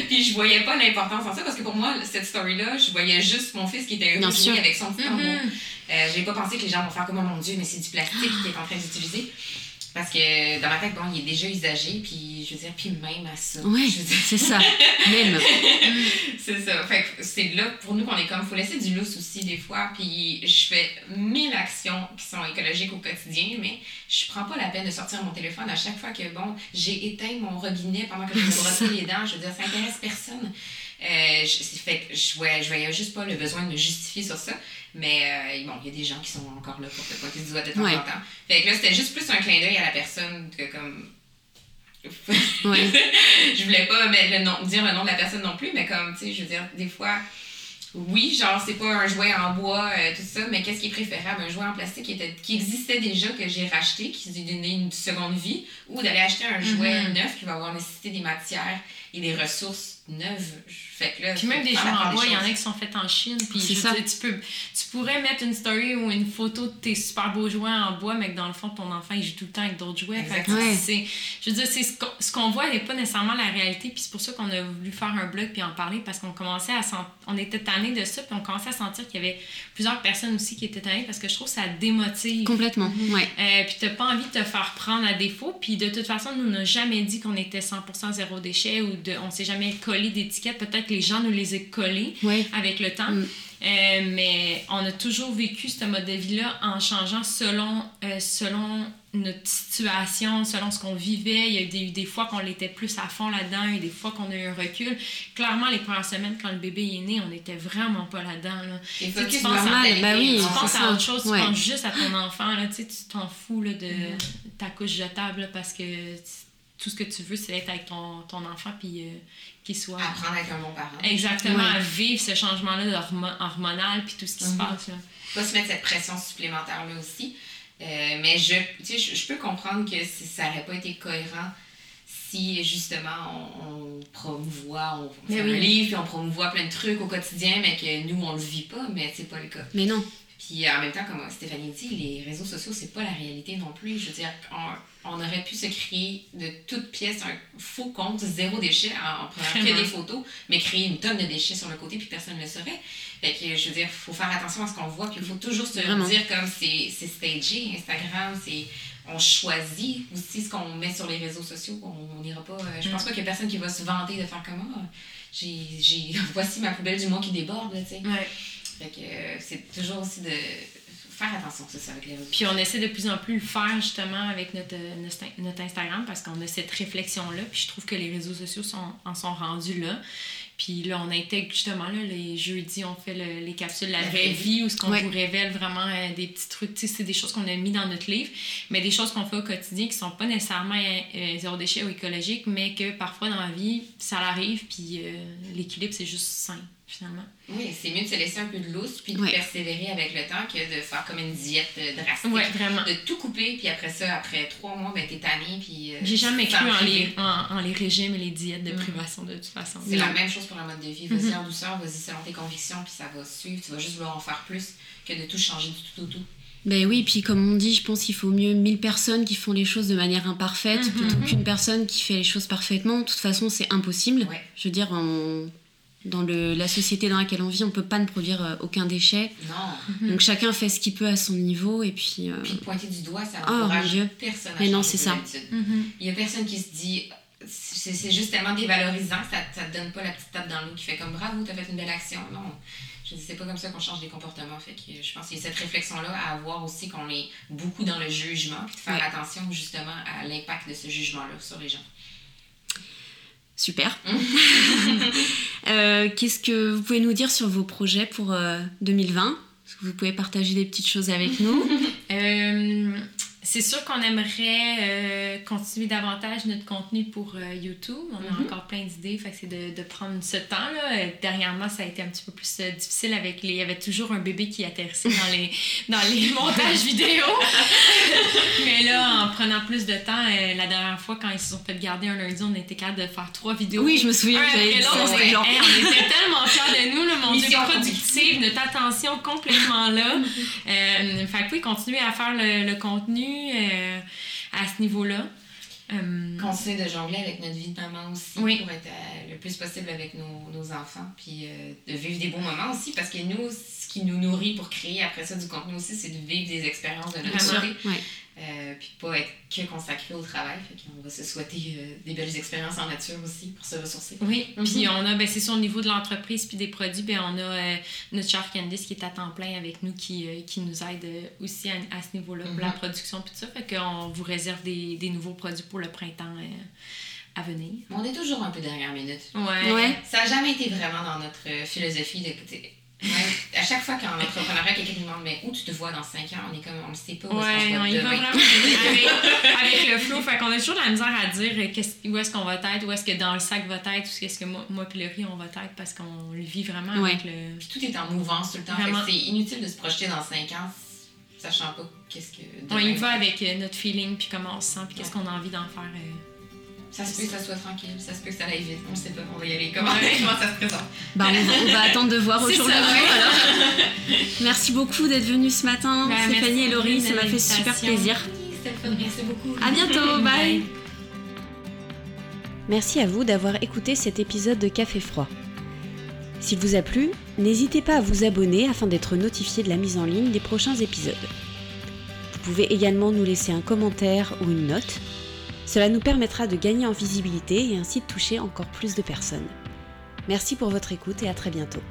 Speaker 2: puis je voyais pas l'importance en ça parce que pour moi, cette story-là, je voyais juste mon fils qui était heureux avec son petit.
Speaker 3: Mhm.
Speaker 2: Euh, j'ai pas pensé que les gens vont faire comme oh mon dieu, mais c'est du plastique qu'il est en train d'utiliser. Parce que dans ma tête, bon, il est déjà usagé, puis je veux dire, puis même à ça.
Speaker 1: Ouais,
Speaker 2: je veux dire,
Speaker 1: c'est ça. Même.
Speaker 2: c'est ça. Fait que c'est là pour nous qu'on est comme, faut laisser du lousse aussi des fois. Puis je fais mille actions qui sont écologiques au quotidien, mais je prends pas la peine de sortir mon téléphone à chaque fois que, bon, j'ai éteint mon robinet pendant que je me brossais les dents. Je veux dire, ça intéresse personne. Euh, je, fait que je voyais, je voyais juste pas le besoin de me justifier sur ça. Mais euh, bon, il y a des gens qui sont encore là pour te pointer du doigt de temps
Speaker 1: Ouais.
Speaker 2: en temps. Fait que là, c'était juste plus un clin d'œil à la personne que comme.
Speaker 1: Ouais.
Speaker 2: je voulais pas mettre le nom, dire le nom de la personne non plus, mais comme, tu sais, je veux dire, des fois, oui, genre, c'est pas un jouet en bois, euh, tout ça, mais qu'est-ce qui est préférable? Un jouet en plastique qui, était, qui existait déjà, que j'ai racheté, qui s'est donné une seconde vie, ou d'aller acheter un jouet
Speaker 3: Mhm.
Speaker 2: neuf qui va avoir nécessité des matières et des ressources neuves. Fait que là,
Speaker 3: Puis même des jouets en bois, il y en a qui sont faits en Chine. Puis je
Speaker 1: ça.
Speaker 3: dire, tu, peux, tu pourrais mettre une story ou une photo de tes super beaux jouets en bois, mais que dans le fond, ton enfant, il joue tout le temps avec d'autres jouets. Fait que
Speaker 2: Exactement.
Speaker 1: Ouais.
Speaker 3: c'est, je veux dire, c'est ce qu'on, ce qu'on voit n'est pas nécessairement la réalité. Puis c'est pour ça qu'on a voulu faire un blog puis en parler parce qu'on commençait à sent- on était tanné de ça. Puis on commençait à sentir qu'il y avait plusieurs personnes aussi qui étaient tannées parce que je trouve que ça démotive.
Speaker 1: Complètement. Ouais.
Speaker 3: Euh, puis t'as pas envie de te faire prendre à défaut. Puis de toute façon, nous, n'a jamais dit qu'on était 100% zéro déchet ou de, on s'est jamais collé d'étiquettes. Peut-être que les gens nous les ont collées
Speaker 1: Ouais.
Speaker 3: avec le temps.
Speaker 1: Mm.
Speaker 3: Euh, mais on a toujours vécu ce mode de vie-là en changeant selon, euh, selon notre situation, selon ce qu'on vivait. Il y a eu des, des fois qu'on l'était plus à fond là-dedans, il y a eu des fois qu'on a eu un recul. Clairement, les premières semaines, quand le bébé est né, on n'était vraiment pas là-dedans. Là. Tu sais,
Speaker 2: tu
Speaker 3: tu penses à-
Speaker 1: bah oui,
Speaker 3: Tu penses à autre chose, tu
Speaker 1: Ouais.
Speaker 3: penses juste à ton enfant, là, tu sais, tu t'en fous là, de ta couche jetable là, parce que tout ce que tu veux, c'est être avec ton, ton enfant puis euh, soit
Speaker 2: Apprendre à être un bon parent.
Speaker 3: exactement
Speaker 1: Ouais.
Speaker 3: à vivre ce changement-là hormonal puis tout ce qui se
Speaker 2: Mhm.
Speaker 3: passe. Là.
Speaker 2: pas se mettre cette pression supplémentaire-là aussi. Euh, mais je, tu sais, je, je peux comprendre que si ça n'aurait pas été cohérent si justement on, on promouvoit, on fait
Speaker 3: oui.
Speaker 2: un livre, puis on promouvoit plein de trucs au quotidien, mais que nous on le vit pas, mais c'est pas le cas.
Speaker 1: Mais non.
Speaker 2: Puis en même temps, comme Stéphanie dit, les réseaux sociaux, c'est pas la réalité non plus. Je veux dire, on, on aurait pu se créer de toutes pièces un faux compte zéro déchet en, en prenant que des photos, mais créer une tonne de déchets sur le côté, puis personne ne le saurait. Fait que je veux dire, faut faire attention à ce qu'on voit, puis il faut toujours se
Speaker 1: Vraiment.
Speaker 2: dire comme c'est c'est stagé, Instagram, c'est on choisit aussi ce qu'on met sur les réseaux sociaux. On n'ira pas. euh, je pense pas qu'il y a personne qui va se vanter de faire comme Ah, j'ai j'ai voici ma poubelle du mois qui déborde, tu sais.
Speaker 3: Ouais.
Speaker 2: Fait que euh, c'est toujours aussi de faire attention, c'est ça, avec les réseaux
Speaker 3: Puis on essaie de plus en plus le faire justement avec notre, euh, notre, notre Instagram parce qu'on a cette réflexion-là. Puis je trouve que les réseaux sociaux sont, en sont rendus là. Puis là, on intègre justement là, les jeudis, on fait le- les capsules La
Speaker 2: La
Speaker 3: vraie vie où ce qu'on
Speaker 1: Ouais.
Speaker 3: vous révèle vraiment euh, des petits trucs. Tu sais, c'est des choses qu'on a mis dans notre livre, mais des choses qu'on fait au quotidien qui sont pas nécessairement euh, zéro déchet ou écologiques, mais que parfois dans la vie, ça arrive. Puis euh, l'équilibre, c'est juste sain finalement.
Speaker 2: Oui, c'est mieux de se laisser un peu de lousse puis de
Speaker 1: Ouais.
Speaker 2: persévérer avec le temps que de faire comme une diète euh, drastique.
Speaker 3: Ouais, vraiment.
Speaker 2: De tout couper, puis après ça, après trois mois, ben t'es tanné, puis... euh,
Speaker 3: J'ai jamais cru en les, en, en les régimes et les diètes de
Speaker 2: Mm.
Speaker 3: privation de toute façon.
Speaker 2: C'est la même chose pour le mode de vie. Vas-y
Speaker 3: Mhm.
Speaker 2: en douceur, vas-y selon tes convictions, puis ça va suivre. Tu vas juste vouloir en faire plus que de tout changer du tout au tout.
Speaker 1: Ben oui, puis comme on dit, je pense qu'il faut mieux 1000 personnes qui font les choses de manière imparfaite
Speaker 3: Mhm.
Speaker 1: plutôt qu'une personne qui fait les choses parfaitement. De toute façon, c'est impossible.
Speaker 2: Ouais.
Speaker 1: Je veux dire, on- dans le, la société dans laquelle on vit, on peut pas ne produire euh, aucun déchet.
Speaker 2: Non.
Speaker 3: Mhm.
Speaker 1: Donc chacun fait ce qu'il peut à son niveau et puis... euh,
Speaker 2: Puis pointer du doigt, ça
Speaker 1: Oh, mon
Speaker 2: encourage
Speaker 1: Dieu.
Speaker 2: personne à
Speaker 1: Mais non, c'est ça.
Speaker 3: Mhm.
Speaker 2: Il y a personne qui se dit... C'est juste tellement dévalorisant, ça, ça te donne pas la petite tape dans le dos qui fait comme bravo, t'as fait une belle action. Non. Je dis, c'est pas comme ça qu'on change des comportements. Fait que je pense qu'il y a cette réflexion-là à avoir aussi qu'on est beaucoup dans le jugement, puis de faire
Speaker 1: Ouais.
Speaker 2: attention justement à l'impact de ce jugement-là sur les gens.
Speaker 1: Super. Euh, Qu'est-ce que vous pouvez nous dire sur vos projets pour euh, 2020 Est-ce que vous pouvez partager des petites choses avec nous?
Speaker 3: Euh, c'est sûr qu'on aimerait euh, continuer davantage notre contenu pour euh, YouTube. On a
Speaker 2: Mhm.
Speaker 3: encore plein d'idées, fait c'est de, de prendre ce temps-là. Euh, Dernièrement, ça a été un petit peu plus euh, difficile avec les... Il y avait toujours un bébé qui atterrissait dans les, dans les montages vidéo. Mais là, en prenant plus de temps, la dernière fois, quand ils se sont fait garder un lundi, on était capable de faire trois vidéos.
Speaker 1: Oui, je me souviens
Speaker 3: Un après l'autre, Hey, on était tellement fiers de nous, là, mon Dieu, productive, notre attention complètement là. Fait que oui, continuer à faire le, le contenu euh, à ce niveau-là. Euh,
Speaker 2: Continuer de jongler avec notre vie de maman aussi
Speaker 3: Oui.
Speaker 2: pour être euh, le plus possible avec nos, nos enfants. Puis euh, de vivre des bons moments aussi parce que nous, ce qui nous nourrit pour créer après ça du contenu aussi, c'est de vivre des expériences de notre côté.
Speaker 1: Ouais.
Speaker 2: Euh, puis pas être que consacré au travail. Fait qu'on va se souhaiter euh, des belles expériences en nature aussi pour se ressourcer.
Speaker 3: Oui,
Speaker 2: Mhm.
Speaker 3: puis on a, ben, c'est sûr, au niveau de l'entreprise puis des produits, ben, on a euh, notre chef Candice qui est à temps plein avec nous, qui, euh, qui nous aide aussi à, à ce niveau-là pour la
Speaker 2: Mhm.
Speaker 3: production puis tout ça. Fait qu'on vous réserve des, des nouveaux produits pour le printemps euh, à venir.
Speaker 2: On est toujours un peu dernière minute.
Speaker 3: Ouais.
Speaker 1: Ouais.
Speaker 2: Ça n'a jamais été vraiment dans notre philosophie de côté. à chaque fois qu'en entrepreneuriat, quelqu'un nous demande mais où tu te vois dans 5 ans, on est comme on ne sait pas où est-ce qu'on
Speaker 3: Ouais,
Speaker 2: se
Speaker 3: on
Speaker 2: voit
Speaker 3: y va
Speaker 2: demain.
Speaker 3: vraiment avec, avec le flow. Fait qu'on a toujours de la misère à dire euh, qu'est-ce- où est-ce qu'on va être, où est-ce que dans le sac va être, où est-ce que moi, moi puis le riz, on va être parce qu'on le vit vraiment
Speaker 1: Ouais.
Speaker 3: avec le.
Speaker 2: Puis tout est en mouvance tout le temps. C'est inutile de se projeter dans 5 ans sachant pas qu'est-ce que.
Speaker 3: On y va avec euh, notre feeling, puis comment on se sent, puis qu'est-ce
Speaker 2: Ouais.
Speaker 3: qu'on a envie d'en faire. euh.
Speaker 2: Ça se peut que ça soit tranquille, ça se peut que ça aille vite. On sait pas, on va y aller. Comment,
Speaker 3: Ouais.
Speaker 2: comment ça se présente?
Speaker 1: Bah, on, va, on va attendre de voir au jour
Speaker 3: ça,
Speaker 1: le jour
Speaker 3: ouais.
Speaker 1: alors. Merci beaucoup d'être venus ce matin,
Speaker 3: Ben,
Speaker 1: Stéphanie et Laurie, ça m'a fait super plaisir.
Speaker 2: Oui. Merci beaucoup.
Speaker 1: À bientôt, bye.
Speaker 4: Merci à vous d'avoir écouté cet épisode de Café Froid. S'il vous a plu, n'hésitez pas à vous abonner afin d'être notifié de la mise en ligne des prochains épisodes. Vous pouvez également nous laisser un commentaire ou une note. Cela nous permettra de gagner en visibilité et ainsi de toucher encore plus de personnes. Merci pour votre écoute et à très bientôt.